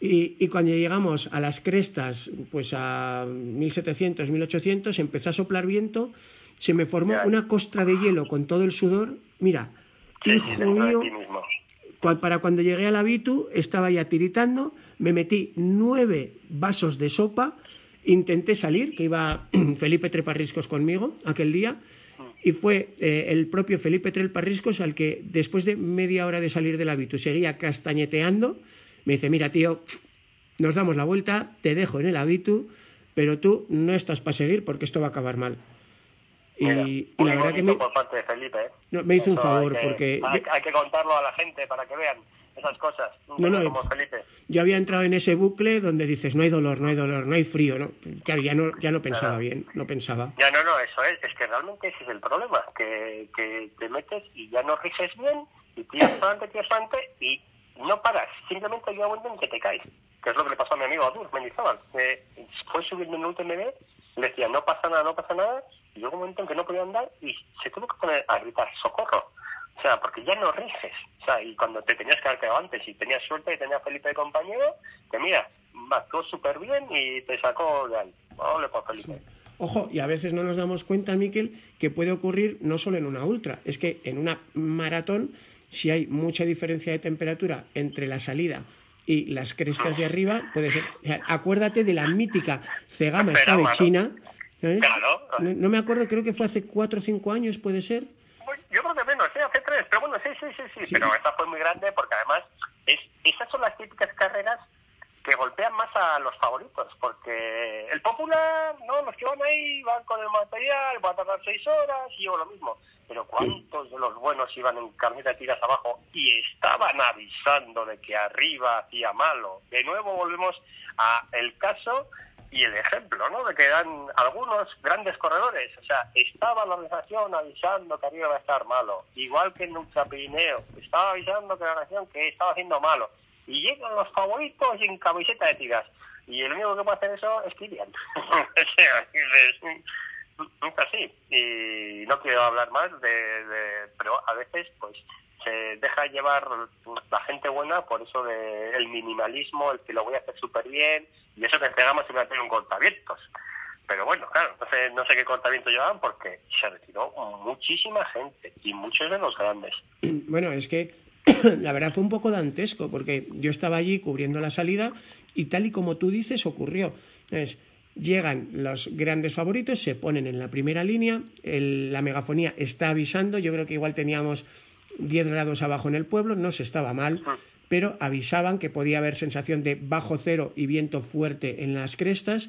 Y, y, cuando llegamos a las crestas, pues a 1700, 1800, empezó a soplar viento, se me formó una costra de hielo con todo el sudor. Mira, hijo mío, para cuando llegué a la Vitu estaba ya tiritando, me metí nueve vasos de sopa, intenté salir, que iba Felipe Treparriscos conmigo aquel día, y fue eh, el propio Felipe Trel Parriscos al que después de media hora de salir del hábito seguía castañeteando, me dice, mira tío, nos damos la vuelta, te dejo en el hábito, pero tú no estás para seguir porque esto va a acabar mal. Y, la verdad que me, por parte de Felipe, ¿eh? no, me hizo un favor porque... hay que contarlo a la gente para que vean esas cosas. No, no, yo había entrado en ese bucle donde dices, no hay dolor, no hay dolor, no hay frío, ¿no? Claro, ya no, ya no pensaba bien, no pensaba. Ya no, no, eso es, es que realmente ese es el problema, que, que te metes y ya no riges bien, y tiras para adelante, tiras para adelante, y no paras, simplemente llega un momento en que te caes, que es lo que le pasó a mi amigo Adur Mendizábal, que fue subiendo en un UTMB, le decía, no pasa nada, no pasa nada, y llegó un momento en que no podía andar y se tuvo que poner a gritar, socorro, o sea, porque ya no riges. O sea, y cuando te tenías que haber quedado antes y tenías suerte y tenías Felipe de compañero, que mira, actuó súper bien y te sacó de ahí. Ole por Felipe. Ojo, y a veces no nos damos cuenta, Miquel, que puede ocurrir no solo en una ultra, es que en una maratón, si hay mucha diferencia de temperatura entre la salida y las crestas de arriba, puede ser. Acuérdate de la mítica cegama escabechina. Claro. No, no, me acuerdo, creo que fue hace cuatro o cinco años, puede ser. Yo creo que menos, ¿eh? hace tres, pero bueno, sí, sí, sí, sí, pero esta fue muy grande porque además es, esas son las típicas carreras que golpean más a los favoritos, porque el popular, no, los que van ahí van con el material, va a tardar seis horas y yo lo mismo. Pero ¿cuántos de los buenos iban en camioneta de tiras abajo y estaban avisando de que arriba hacía malo? De nuevo volvemos a el caso y el ejemplo, ¿no? De que eran algunos grandes corredores. O sea, estaba la organización avisando que arriba iba a estar malo. Igual que en Ultrapirineo. Estaba avisando que la organización que estaba haciendo malo. Y llegan los favoritos en camiseta de tiras. Y el único que puede hacer eso es Kilian. nunca así. Y no quiero hablar más de, de... Pero a veces, pues, se deja llevar la gente buena por eso de el minimalismo, el que lo voy a hacer súper bien, y eso que entregamos siempre tener un cortavientos. Pero bueno, claro, no sé, no sé qué cortavientos llevaban porque se retiró muchísima gente y muchos de los grandes. Bueno, es que la verdad fue un poco dantesco porque yo estaba allí cubriendo la salida y tal y como tú dices ocurrió. Entonces, llegan los grandes favoritos, se ponen en la primera línea, la megafonía está avisando, yo creo que igual teníamos 10 grados abajo en el pueblo, no se estaba mal, pero avisaban que podía haber sensación de bajo cero y viento fuerte en las crestas.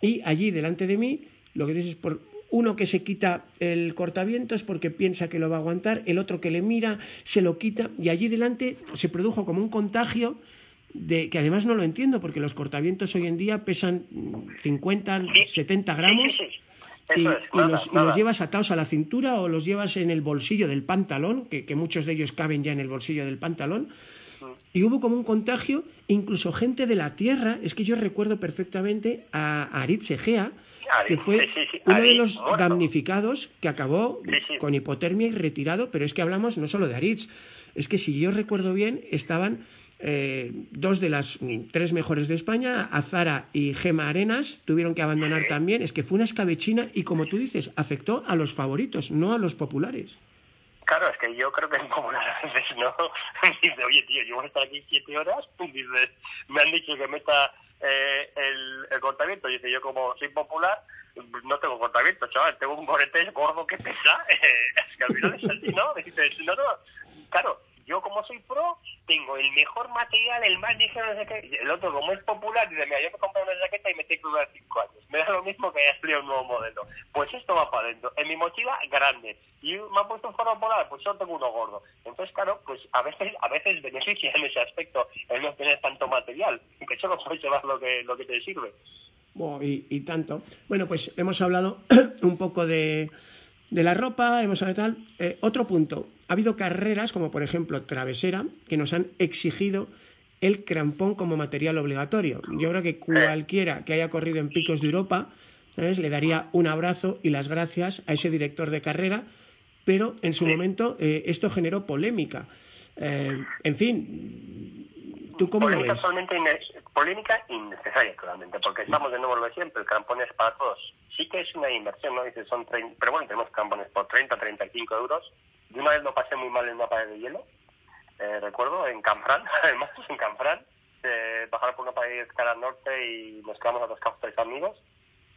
Y allí delante de mí, lo que dices es por uno que se quita el cortavientos porque piensa que lo va a aguantar, el otro que le mira, se lo quita, y allí delante se produjo como un contagio de que además no lo entiendo porque los cortavientos hoy en día pesan 50, 70 gramos y, los, llevas atados a la cintura o los llevas en el bolsillo del pantalón, que, muchos de ellos caben ya en el bolsillo del pantalón. Y hubo como un contagio, incluso gente de la tierra, es que yo recuerdo perfectamente a Aritz Egea, que fue uno de los damnificados que acabó con hipotermia y retirado, pero es que hablamos no solo de Aritz, es que si yo recuerdo bien, estaban eh, dos de las tres mejores de España, Azara y Gema Arenas, tuvieron que abandonar también. Es que fue una escabechina y, como tú dices, afectó a los favoritos, no a los populares. Claro, es que yo creo que en popular a veces no. Dice, oye, tío, yo voy a estar aquí siete horas. Dice, me han dicho que meta eh, el, el contamiento. Dice, yo como soy popular, no tengo contamiento, chaval. Tengo un morete gordo que pesa. es que al final es así, ¿no? Dice, no, no. Claro, yo como soy pro, tengo el mejor material, el más ligero, no sé qué. El otro, como es popular, dice, mira, yo me compré una jaqueta y me tengo que durar cinco años. Me da lo mismo que haya estudiado un nuevo modelo. Pues esto va para adentro. En mi mochila, grande. Y me ha puesto un foro polar, pues yo tengo uno gordo. Entonces, claro, pues a veces a veces beneficia en ese aspecto el no tener tanto material, que solo puedes llevar lo que, lo que te sirve. y, tanto. Bueno, pues hemos hablado un poco de, de la ropa, hemos hablado tal. Eh, otro punto, ha habido carreras, como por ejemplo Travesera, que nos han exigido el crampón como material obligatorio. Yo creo que cualquiera que haya corrido en picos de Europa le daría un abrazo y las gracias a ese director de carrera, pero en su momento eh, esto generó polémica. Eh, en fin, ¿tú cómo lo ves? polémica innecesaria, claramente, porque estamos de nuevo lo de siempre, el crampón es para todos. Sí que es una inversión, ¿no? Dice, son 30, pero bueno, tenemos crampones por 30, 35 euros de una vez lo pasé muy mal en una pared de hielo, eh, recuerdo, en Canfrán, además, en Canfrán. Eh, bajar por una pared cara al norte y nos quedamos a los tres amigos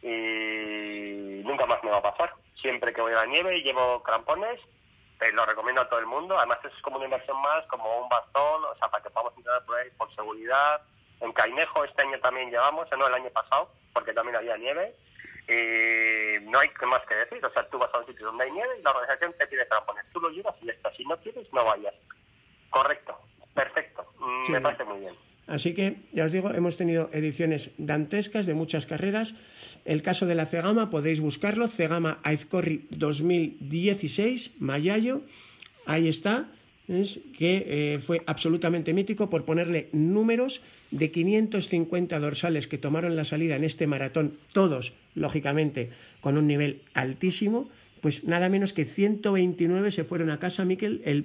y nunca más me va a pasar. Siempre que voy a la nieve llevo crampones, eh, lo recomiendo a todo el mundo, además es como una inversión más, como un bastón, o sea, para que podamos entrar por ahí por seguridad. En Cainejo este año también llevamos, no el año pasado, porque también había nieve. Y no hay más que decir, o sea, tú vas a un sitio donde hay nieve y la organización te pide crampones. Tú lo llevas y ya está. Si no quieres, no vayas. Correcto, perfecto, mm, Sí. me parece muy bien. Así que, ya os digo, hemos tenido ediciones dantescas de muchas carreras. El caso de la Cegama, podéis buscarlo, Cegama Aizcorri 2016, Mayayo, ahí está, es que eh, fue absolutamente mítico por ponerle números de 550 dorsales que tomaron la salida en este maratón, todos, lógicamente, con un nivel altísimo, pues nada menos que 129 se fueron a casa, Miquel, el,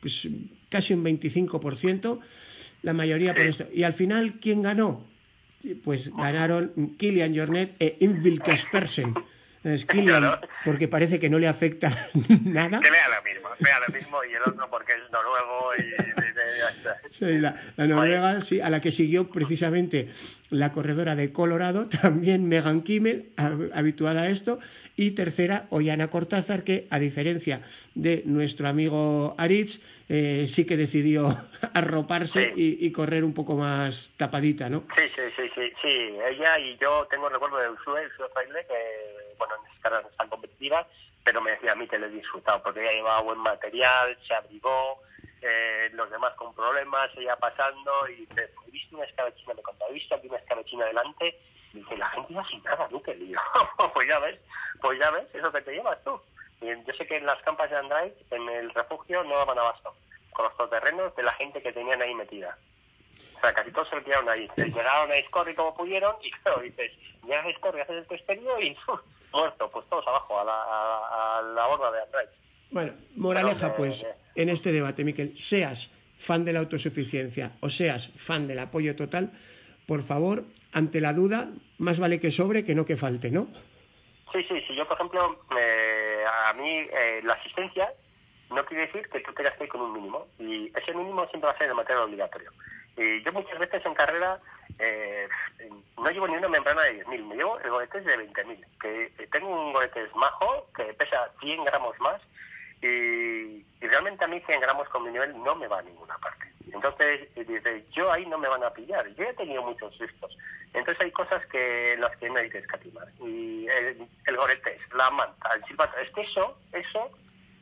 pues, casi un 25%, la mayoría por esto. Y al final, ¿quién ganó? Pues ganaron Kilian Jornet e Invil Kaspersen. Es Claro. porque parece que no le afecta nada. Que vea lo mismo, vea lo mismo y el otro porque es noruego y, la, la noruega, sí, a la que siguió precisamente la corredora de Colorado, también Megan Kimmel, hab- habituada a esto, y tercera, Ollana Cortázar, que a diferencia de nuestro amigo Aritz, eh, sí que decidió arroparse Sí. y, y correr un poco más tapadita, ¿no? Sí, sí, sí, sí, sí, ella y yo tengo recuerdo de Usue, Usue Fraile, que, bueno, en carreras no están competitivas, pero me decía a mí que lo he disfrutado, porque ella llevaba buen material, se abrigó, eh, los demás con problemas, ella pasando, y dice, he visto una escabechina, me contaba, he visto aquí una escabechina delante, y dice, la gente iba sin nada, ¿no? Que lío. pues ya ves, pues ya ves, eso que te llevas tú. Yo sé que en las campas de Andrade, en el refugio, no daban abasto con los terrenos de la gente que tenían ahí metida. O sea, casi todos se metieron ahí. Se llegaron a Scorri como pudieron y claro, dices, llegas a Scorri, haces el testerio y muerto, pues todos abajo, a la, a, a la borda de Andrade. Bueno, moraleja, Pero, pues, eh, en este debate, Miquel, seas fan de la autosuficiencia o seas fan del apoyo total, por favor, ante la duda, más vale que sobre que no que falte, ¿no? Sí, sí, sí. Yo, por ejemplo, eh, a mí eh, la asistencia no quiere decir que tú tengas que ir con un mínimo. Y ese mínimo siempre va a ser el material obligatorio. Y yo muchas veces en carrera eh, no llevo ni una membrana de 10.000, me llevo el goletés de 20.000. Que tengo un goletés majo que pesa 100 gramos más y, y realmente a mí 100 gramos con mi nivel no me va a ninguna parte. Entonces, dice, yo ahí no me van a pillar. Yo he tenido muchos sustos. Entonces hay cosas que las que no hay que escatimar. Y el, el goretés, la manta, el silbato, es que eso, eso,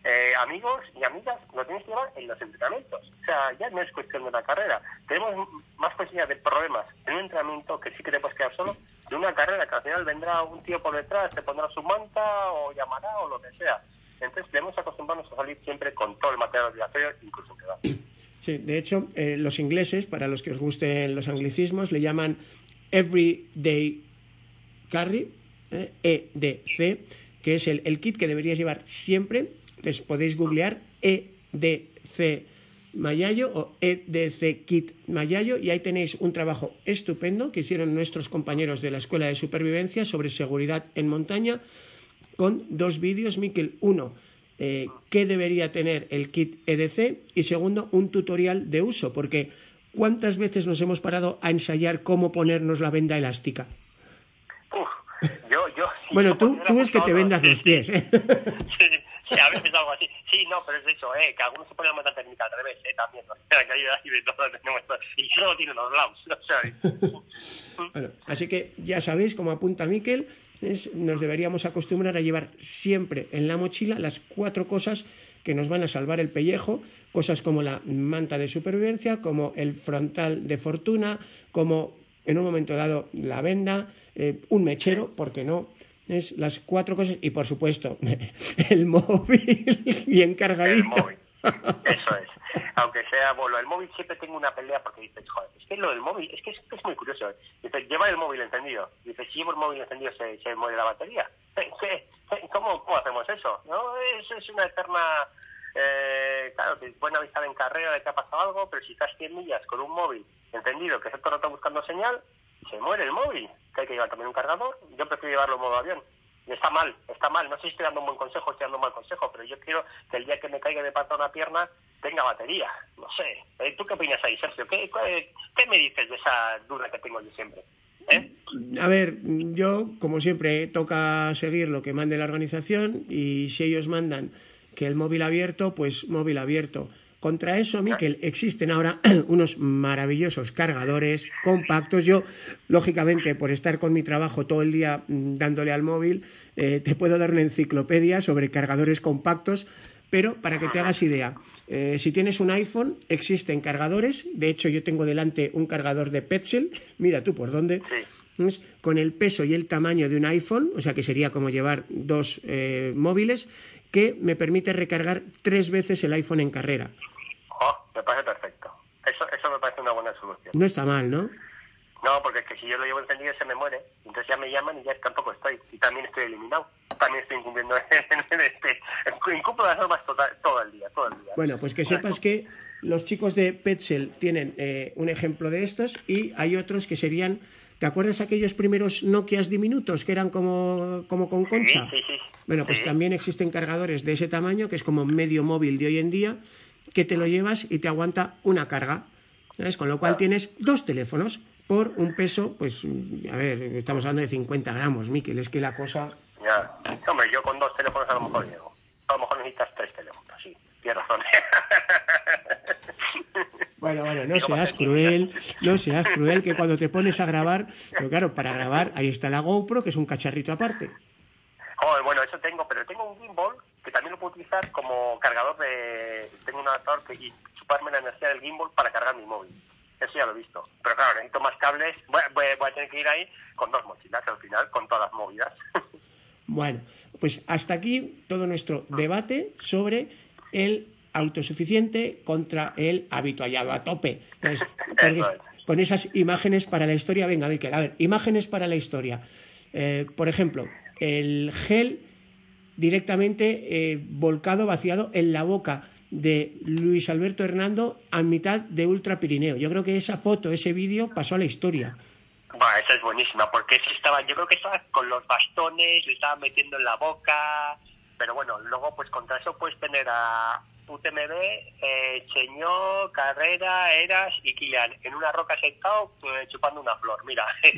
eh, amigos y amigas, lo tienes que llevar en los entrenamientos. O sea, ya no es cuestión de una carrera. Tenemos más posibilidad de problemas en un entrenamiento que sí que te puedes quedar solo, de una carrera que al final vendrá un tío por detrás, te pondrá su manta o llamará o lo que sea. Entonces debemos acostumbrarnos a salir siempre con todo el material obligatorio, incluso quedar. Sí, de hecho, eh, los ingleses, para los que os gusten los anglicismos, le llaman Everyday Carry, eh, EDC, que es el, el kit que deberías llevar siempre. Les podéis googlear EDC Mayayo o EDC Kit Mayayo y ahí tenéis un trabajo estupendo que hicieron nuestros compañeros de la Escuela de Supervivencia sobre seguridad en montaña con dos vídeos, Miquel. Uno, eh, qué debería tener el kit EDC y segundo, un tutorial de uso, porque ¿cuántas veces nos hemos parado a ensayar cómo ponernos la venda elástica? Uf, yo, yo... si Bueno, tú, tú es que te vendas los pies, ¿eh? Sí, sí, a veces algo así. Sí, no, pero es eso, eh, que algunos se ponen la meta técnica al revés, eh, también. O sea, que hay ahí de todo, tenemos todo. Y solo tiene los lados, o sea, Bueno, así que ya sabéis, como apunta Miquel, es- nos deberíamos acostumbrar a llevar siempre en la mochila las cuatro cosas que nos van a salvar el pellejo, cosas como la manta de supervivencia, como el frontal de fortuna, como en un momento dado la venda, eh, un mechero, ¿por qué no? Es las cuatro cosas y por supuesto el móvil bien el cargadito. móvil. Eso es. Aunque sea, bueno, el móvil siempre tengo una pelea porque dices, joder, es que lo del móvil, es que es, es muy curioso. eh. Dices, lleva el móvil encendido. Dices, si llevo el móvil encendido, se, se muere la batería. ¿Qué- qué- ¿Cómo, ¿Cómo hacemos eso? ¿No? Es, es una eterna. Eh, claro, te pueden avisar en carrera de que ha pasado algo, pero si estás 100 millas con un móvil encendido que se todo el rato buscando señal, se muere el móvil. Que hay que llevar también un cargador. Yo prefiero llevarlo en modo avión. Y está mal, está mal. No sé si estoy dando un buen consejo, estoy dando un mal consejo, pero yo quiero que el día que me caiga de pata una pierna tenga batería. No sé. Eh, ¿Tú qué opinas ahí, Sergio? ¿Qué, qué, qué me dices de esa duda que tengo yo siempre? ¿eh? A ver, yo, como siempre, toca seguir lo que mande la organización y si ellos mandan que el móvil abierto, pues móvil abierto. Contra eso, Miquel, existen ahora unos maravillosos cargadores compactos. Yo, lógicamente, por estar con mi trabajo todo el día mm, dándole al móvil, eh, te puedo dar una enciclopedia sobre cargadores compactos, pero para que te hagas idea, eh, si tienes un iPhone, existen cargadores. De hecho, yo tengo delante un cargador de Petzl. Mira tú por dónde. Con el peso y el tamaño de un iPhone, o sea que sería como llevar dos eh, móviles, que me permite recargar tres veces el iPhone en carrera. Me parece perfecto. Eso, eso me parece una buena solución. No está mal, ¿no? No, porque es que si yo lo llevo encendido se me muere. Entonces ya me llaman y ya tampoco estoy. Y también estoy eliminado. También estoy incumpliendo este, incumplo las normas todo el día, todo el día. Bueno, pues que sepas que los chicos de Petzl tienen eh, un ejemplo de estos y hay otros que serían... ¿Te acuerdas aquellos primeros Nokias diminutos que eran como, como con concha? Sí, sí, sí. Bueno, pues también existen cargadores de ese tamaño, que es como medio móvil de hoy en día, que te lo llevas y te aguanta una carga. ¿sabes? Con lo cual tienes dos teléfonos por un peso, pues, a ver, estamos hablando de 50 gramos, Miquel, es que la cosa... Ya, hombre, yo con dos teléfonos a lo mejor llego. A lo mejor necesitas tres teléfonos, sí, tienes razón. Bueno, bueno, no seas cruel, no seas cruel, que cuando te pones a grabar, pero claro, para grabar ahí está la GoPro, que es un cacharrito aparte. Joder, bueno, eso tengo, pero tengo un gimbal que también lo puedo utilizar como cargador de... Tengo un adaptador que y chuparme la energía del gimbal para cargar mi móvil. Eso ya lo he visto. Pero claro, necesito más cables. Voy, a tener que ir ahí con dos mochilas al final, con todas las movidas. Bueno, pues hasta aquí todo nuestro debate sobre el autosuficiente contra el habituallado a tope. con esas imágenes para la historia, venga, Miquel, a ver, imágenes para la historia. Eh, por ejemplo, el gel directamente eh, volcado, vaciado en la boca de Luis Alberto Hernando a mitad de Ultra Pirineo. Yo creo que esa foto, ese vídeo pasó a la historia. Bueno, esa es buenísima, porque estaba, yo creo que estaba con los bastones, le estaba metiendo en la boca, pero bueno, luego pues contra eso puedes tener a UTMB, eh, Cheñó, Carrera, Eras y Kilian en una roca sentado pues, chupando una flor. Mira, eso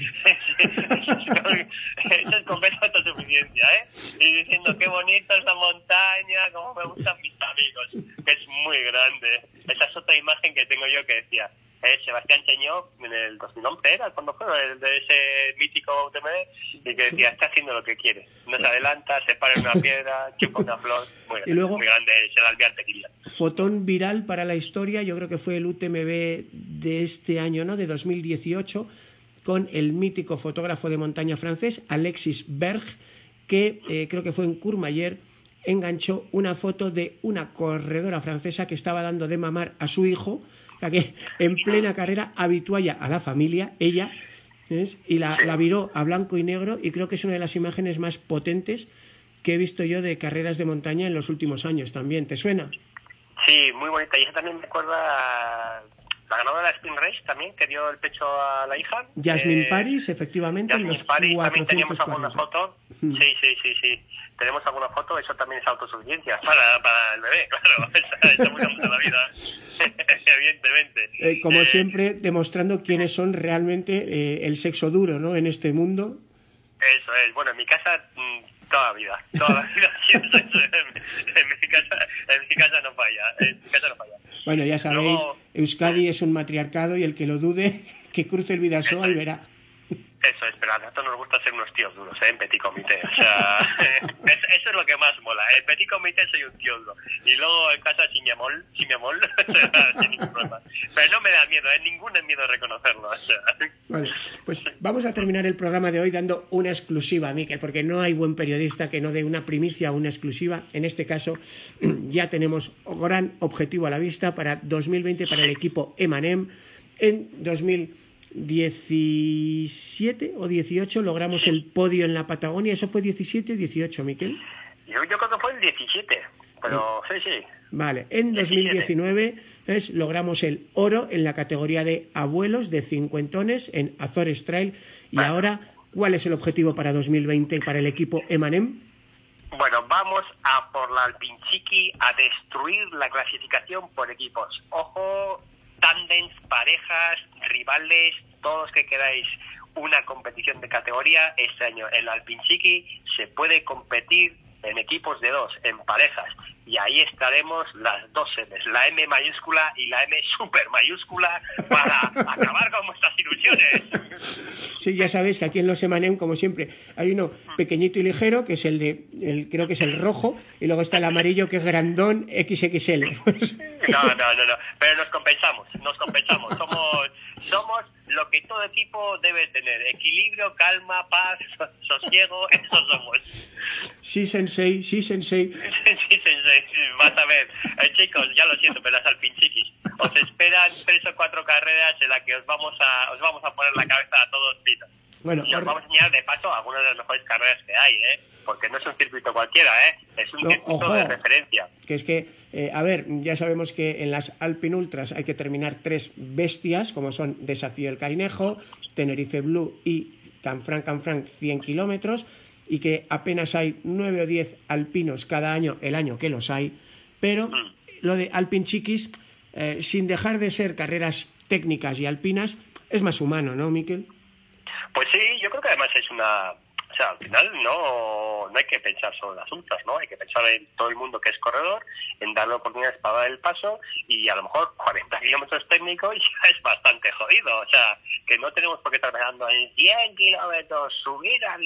es completa autosuficiencia, ¿eh? Y diciendo qué bonita es la montaña, cómo me gustan mis amigos, que es muy grande. Esa es otra imagen que tengo yo que decía, eh, Sebastián Cheñó en el 2011 era cuando fue el de ese mítico UTMB y que decía está haciendo lo que quiere. No se adelanta se para en una piedra chupa una flor muy, y luego, muy grande el fotón viral para la historia yo creo que fue el UTMB de este año no de 2018 con el mítico fotógrafo de montaña francés Alexis Berg que eh, creo que fue en Courmayeur enganchó una foto de una corredora francesa que estaba dando de mamar a su hijo que en plena carrera habitualla a la familia, ella, y la, viró a blanco y negro y creo que es una de las imágenes más potentes que he visto yo de carreras de montaña en los últimos años también. ¿Te suena? Sí, muy bonita. Y esa también me acuerda la ganadora de la Spin Race también, que dio el pecho a la hija. Jasmine eh, Paris, efectivamente. Jasmine Paris, también teníamos alguna foto. Mm. Sí, sí, sí, sí tenemos alguna foto, eso también es autosuficiencia para, para el bebé, claro, está muy la vida, evidentemente. Eh, como eh, siempre, demostrando quiénes son realmente eh, el sexo duro, ¿no?, en este mundo. Eso es, bueno, en mi casa mm, toda la vida, toda la vida en, mi casa, en mi casa no falla, en mi casa no falla. Bueno, ya sabéis, Euskadi es un matriarcado y el que lo dude, que cruce el Vidasoa y verá. Eso es, pero a nosotros nos gusta ser unos tíos duros, ¿eh? En petit comité. O sea, eso es lo que más mola. En petit comité soy un tío duro. Y luego en casa sin mi amor, sin mi amor, sin ningún problema. Pero no me da miedo, ¿eh? Ningún miedo a reconocerlo. O sea. Vale, pues vamos a terminar el programa de hoy dando una exclusiva, Miquel, porque no hay buen periodista que no dé una primicia o una exclusiva. En este caso, ya tenemos gran objetivo a la vista para 2020 para el equipo Emanem. En 2020 17 o 18 logramos el podio en la Patagonia. ¿Eso fue 17 o 18, Miquel? Yo, creo que fue el 17, pero sí, sí. Vale, en 2019 es, logramos el oro en la categoría de abuelos de cincuentones en Azores Trail. Y ahora, ¿cuál es el objetivo para 2020 para el equipo Emanem? Bueno, vamos a por la Alpinchiqui a destruir la clasificación por equipos. Ojo, tándems, parejas, rivales, todos que queráis una competición de categoría. Este año en la Alpinchiki se puede competir en equipos de dos, en parejas. Y ahí estaremos las dos M's, la M mayúscula y la M super mayúscula, para acabar con nuestras ilusiones. Sí, ya sabéis que aquí en los Emanem, como siempre, hay uno pequeñito y ligero, que es el de, el, creo que es el rojo, y luego está el amarillo, que es grandón XXL. No, no, no, no, pero nos compensamos, nos compensamos. Somos, somos lo que todo equipo debe tener. Equilibrio, calma, paz, sosiego, eso somos. Sí, sensei, sí, sensei. sí, sensei, vas a ver. Eh, chicos, ya lo siento, pero las alpinchiquis. Os esperan tres o cuatro carreras en las que os vamos a, os vamos a poner la cabeza a todos pitos. Bueno, y os vamos a enseñar de paso algunas de las mejores carreras que hay, ¿eh? Porque no es un circuito cualquiera, ¿eh? Es un No, circuito ojo. de referencia. que es que, eh, a ver, ya sabemos que en las Alpin Ultras hay que terminar tres bestias, como son Desafío el Cainejo, Tenerife Blue y Canfranc Canfranc 100 kilómetros, y que apenas hay nueve o diez alpinos cada año, el año que los hay, pero lo de Alpin Chiquis, eh, sin dejar de ser carreras técnicas y alpinas, es más humano, ¿no, Miquel? Pues sí, yo creo que además es una... O sea, al final no, no hay que pensar solo en las ultras, ¿no? Hay que pensar en todo el mundo que es corredor, en darle oportunidades para dar el paso y a lo mejor 40 kilómetros técnicos ya es bastante jodido. O sea, que no tenemos por qué estar pensando en 100 kilómetros, subir al.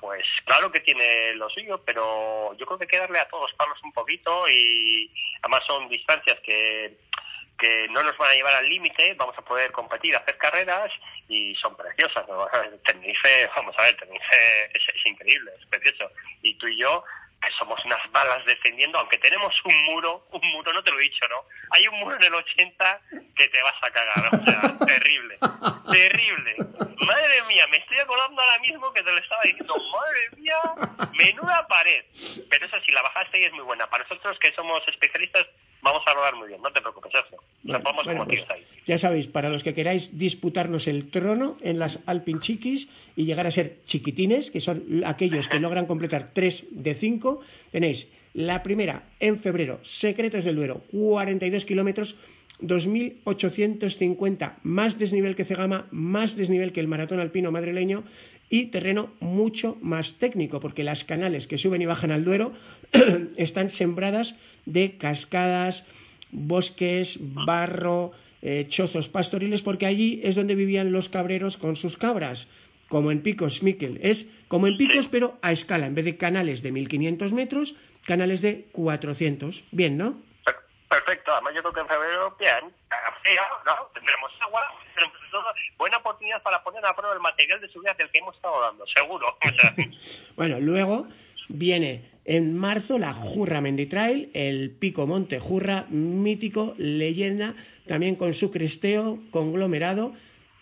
Pues claro que tiene lo suyo, pero yo creo que hay que darle a todos palos un poquito y además son distancias que que no nos van a llevar al límite, vamos a poder competir, hacer carreras y son preciosas. ¿no? Tenerife, vamos a ver, Tenerife es, es increíble, es precioso. Y tú y yo, que somos unas balas defendiendo, aunque tenemos un muro, un muro, no te lo he dicho, ¿no? Hay un muro en el 80 que te vas a cagar, o sea, terrible, terrible. Madre mía, me estoy acordando ahora mismo que te lo estaba diciendo, madre mía, menuda pared. Pero eso sí, la bajaste y es muy buena. Para nosotros que somos especialistas, vamos a rodar muy bien, no te preocupes, eso. Bueno, Nos vamos bueno, pues, ya sabéis, para los que queráis disputarnos el trono en las Alpin Chiquis y llegar a ser chiquitines, que son aquellos que logran completar 3 de 5, tenéis la primera en febrero, Secretos del Duero, 42 kilómetros, 2.850, más desnivel que Cegama, más desnivel que el maratón alpino madrileño y terreno mucho más técnico, porque las canales que suben y bajan al Duero están sembradas de cascadas, bosques, barro, eh, chozos pastoriles, porque allí es donde vivían los cabreros con sus cabras, como en Picos, Miquel. Es como en Picos, pero a escala, en vez de canales de 1500 metros, canales de 400. Bien, ¿no? Per- Perfecto, además yo creo que en febrero, bien, haga frío, ¿no? Tendremos agua, tendremos todo. Buena oportunidad para poner a prueba el material de seguridad del que hemos estado dando, seguro. Bueno, luego viene en marzo la Jurra Menditrail, el Pico Monte Jurra, mítico, leyenda, también con su cresteo conglomerado.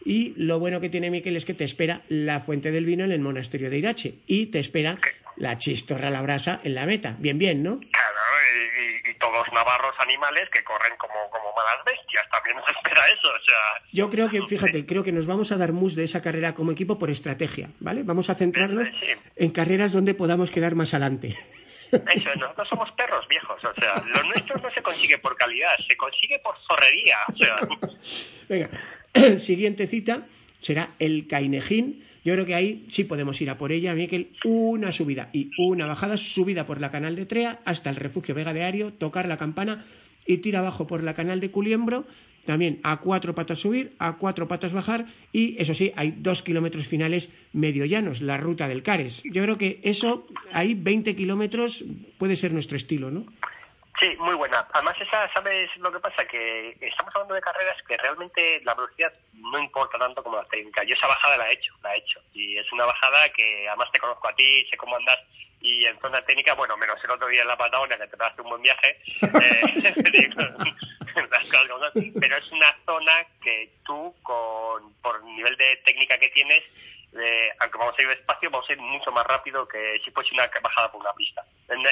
Y lo bueno que tiene Miquel es que te espera la Fuente del Vino en el monasterio de Irache. Y te espera la Chistorra a la Brasa en la meta. Bien, bien, ¿no? Y, y- todos navarros animales que corren como, como malas bestias, también nos espera eso, o sea... Yo creo que, fíjate, creo que nos vamos a dar mus de esa carrera como equipo por estrategia, ¿vale? Vamos a centrarnos Sí. en carreras donde podamos quedar más adelante. Eso, nosotros somos perros viejos, o sea, lo nuestro no se consigue por calidad, se consigue por zorrería, o sea... Venga, siguiente cita será el Cainejín. Yo creo que ahí sí podemos ir a por ella, Miquel. Una subida y una bajada, subida por la canal de Trea hasta el refugio Vega de Ario, tocar la campana y tira abajo por la canal de Culiembro. También a cuatro patas subir, a cuatro patas bajar y eso sí, hay dos kilómetros finales medio llanos, la ruta del Cares. Yo creo que eso, ahí 20 kilómetros puede ser nuestro estilo, ¿no? Sí, muy buena. Además, esa, ¿sabes lo que pasa? Que estamos hablando de carreras que realmente la velocidad no importa tanto como la técnica. Yo esa bajada la he hecho, la he hecho. Y es una bajada que además te conozco a ti, sé cómo andas. Y en zona técnica, bueno, menos el otro día en la Patagonia, que te daste un buen viaje. eh, pero es una zona que tú, con por nivel de técnica que tienes, eh, aunque vamos a ir despacio, vamos a ir mucho más rápido que si fuese una bajada por una pista.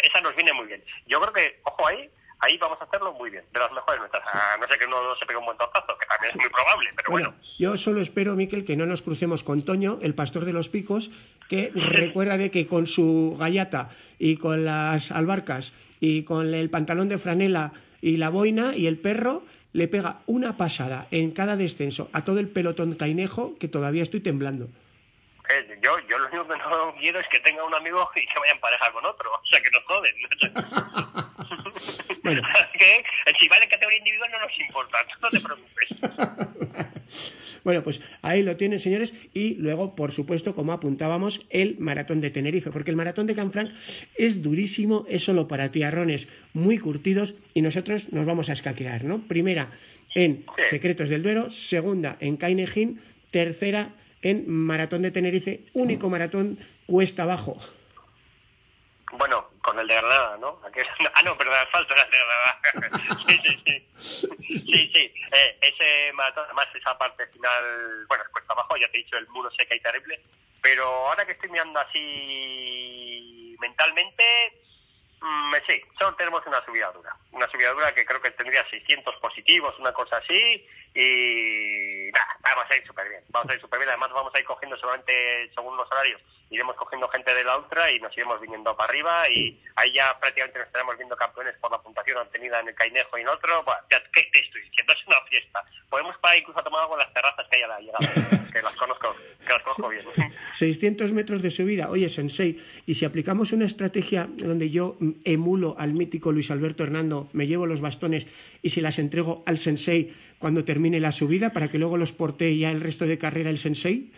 Esa nos viene muy bien. Yo creo que, ojo ahí, ahí vamos a hacerlo muy bien, de las mejores nuestras. A no sé que uno se pegue un buen tortazo, que también es muy probable, pero bueno. Bueno, yo solo espero, Miquel, que no nos crucemos con Toño, el pastor de los picos, que recuerda de que con su gallata y con las albarcas y con el pantalón de franela y la boina y el perro le pega una pasada en cada descenso a todo el pelotón cainejo que todavía estoy temblando. Eh, yo, yo lo único que no quiero es que tenga un amigo y se vaya en pareja con otro, o sea que nos joden. bueno. que si vale categoría individual no nos importa, no te preocupes. Bueno, pues ahí lo tienen, señores. Y luego, por supuesto, como apuntábamos, el maratón de Tenerife, porque el maratón de Canfranc es durísimo, es solo para tiarrones muy curtidos y nosotros nos vamos a escaquear, ¿no? Primera en Secretos del Duero, segunda en Cainejín, tercera en Maratón de Tenerife, único maratón cuesta abajo. Bueno, con el de Granada, ¿no? ah, no, perdón, falta el de Granada. sí, sí, sí. Sí, sí. Eh, ese maratón, además, esa parte final, bueno, cuesta abajo, ya te he dicho, el muro seca y terrible. Pero ahora que estoy mirando así mentalmente, mmm, sí, solo tenemos una subida dura. Una subida dura que creo que tendría 600 positivos, una cosa así. Y vamos a ir súper bien. Vamos a ir súper bien. Además, vamos a ir cogiendo solamente según los horarios iremos cogiendo gente de la ultra y nos iremos viniendo para arriba y ahí ya prácticamente nos estaremos viendo campeones por la puntuación obtenida en el Cainejo y en otro. ¿Qué te estoy diciendo? Es una fiesta. Podemos parar incluso a tomar algo en las terrazas que hay a la llegada, que las conozco, que las conozco bien. 600 metros de subida. Oye, Sensei, y si aplicamos una estrategia donde yo emulo al mítico Luis Alberto Hernando, me llevo los bastones y se las entrego al Sensei cuando termine la subida para que luego los porte ya el resto de carrera el Sensei,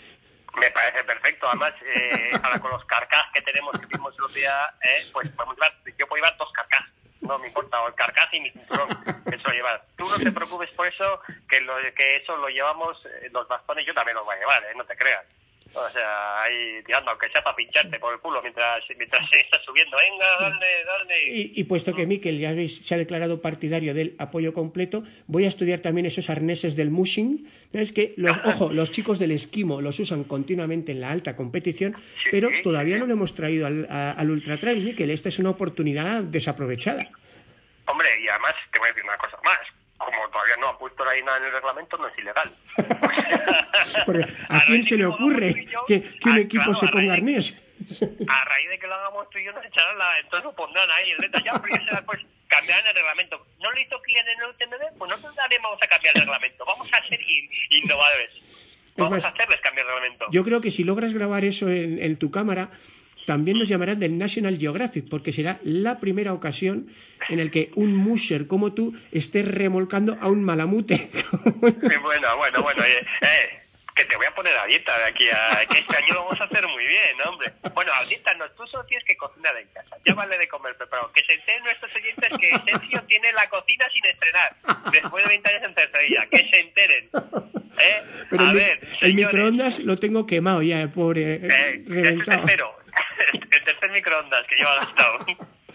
me parece perfecto. Además, eh, ahora con los carcas que tenemos que vimos el otro día, eh, pues podemos llevar, yo puedo llevar dos carcas. No me importa, o el carcaj y mi cinturón, eso llevar. Tú no te preocupes por eso, que, lo, que eso lo llevamos, eh, los bastones yo también los voy a llevar, eh, no te creas. O sea, ahí tirando, aunque sea para pincharte por el culo mientras, mientras se está subiendo. Venga, dale, dale. Y, puesto que Miquel ya se ha declarado partidario del apoyo completo, voy a estudiar también esos arneses del mushing. Es que, los, ojo, los chicos del esquimo los usan continuamente en la alta competición, pero todavía no lo hemos traído al, al Ultra Trail, Miquel. Esta es una oportunidad desaprovechada. Hombre, y además te voy a decir una cosa más como todavía no ha puesto ahí nada en el reglamento, no es ilegal. ¿A quién se le ocurre que, un ah, equipo se ponga arnés? A raíz de que lo hagamos tú y yo nos echarán la... Entonces lo pondrán ahí el ya, pues cambiarán el reglamento. ¿No lo hizo Kylian en el UTMB? Pues nosotros también vamos a cambiar el reglamento. Vamos a ser innovadores. Vamos a hacerles cambiar el reglamento. Yo creo que si logras grabar eso en, en tu cámara, también nos llamarán del National Geographic, porque será la primera ocasión en el que un musher como tú esté remolcando a un malamute. bueno, bueno, bueno, eh, eh, que te voy a poner a dieta de aquí a que este año lo vamos a hacer muy bien, hombre. Bueno, a dieta no, tú solo tienes que cocinar en casa, ya vale de comer preparado. Que se enteren nuestros oyentes que Sergio tiene la cocina sin estrenar, después de 20 años en tercería, que se enteren. ¿Eh? Pero a el, ver, el microondas lo tengo quemado ya, pobre. Eh, eh reventado. el tercer microondas que lleva gastado.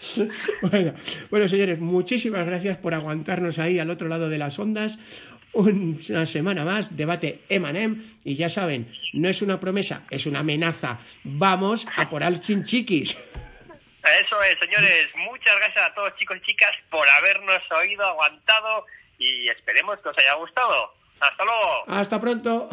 bueno, bueno, señores, muchísimas gracias por aguantarnos ahí al otro lado de las ondas. Una semana más, debate Emanem. Y ya saben, no es una promesa, es una amenaza. Vamos a por al chinchiquis. Eso es, señores. Muchas gracias a todos, chicos y chicas, por habernos oído, aguantado y esperemos que os haya gustado. Hasta luego. Hasta pronto.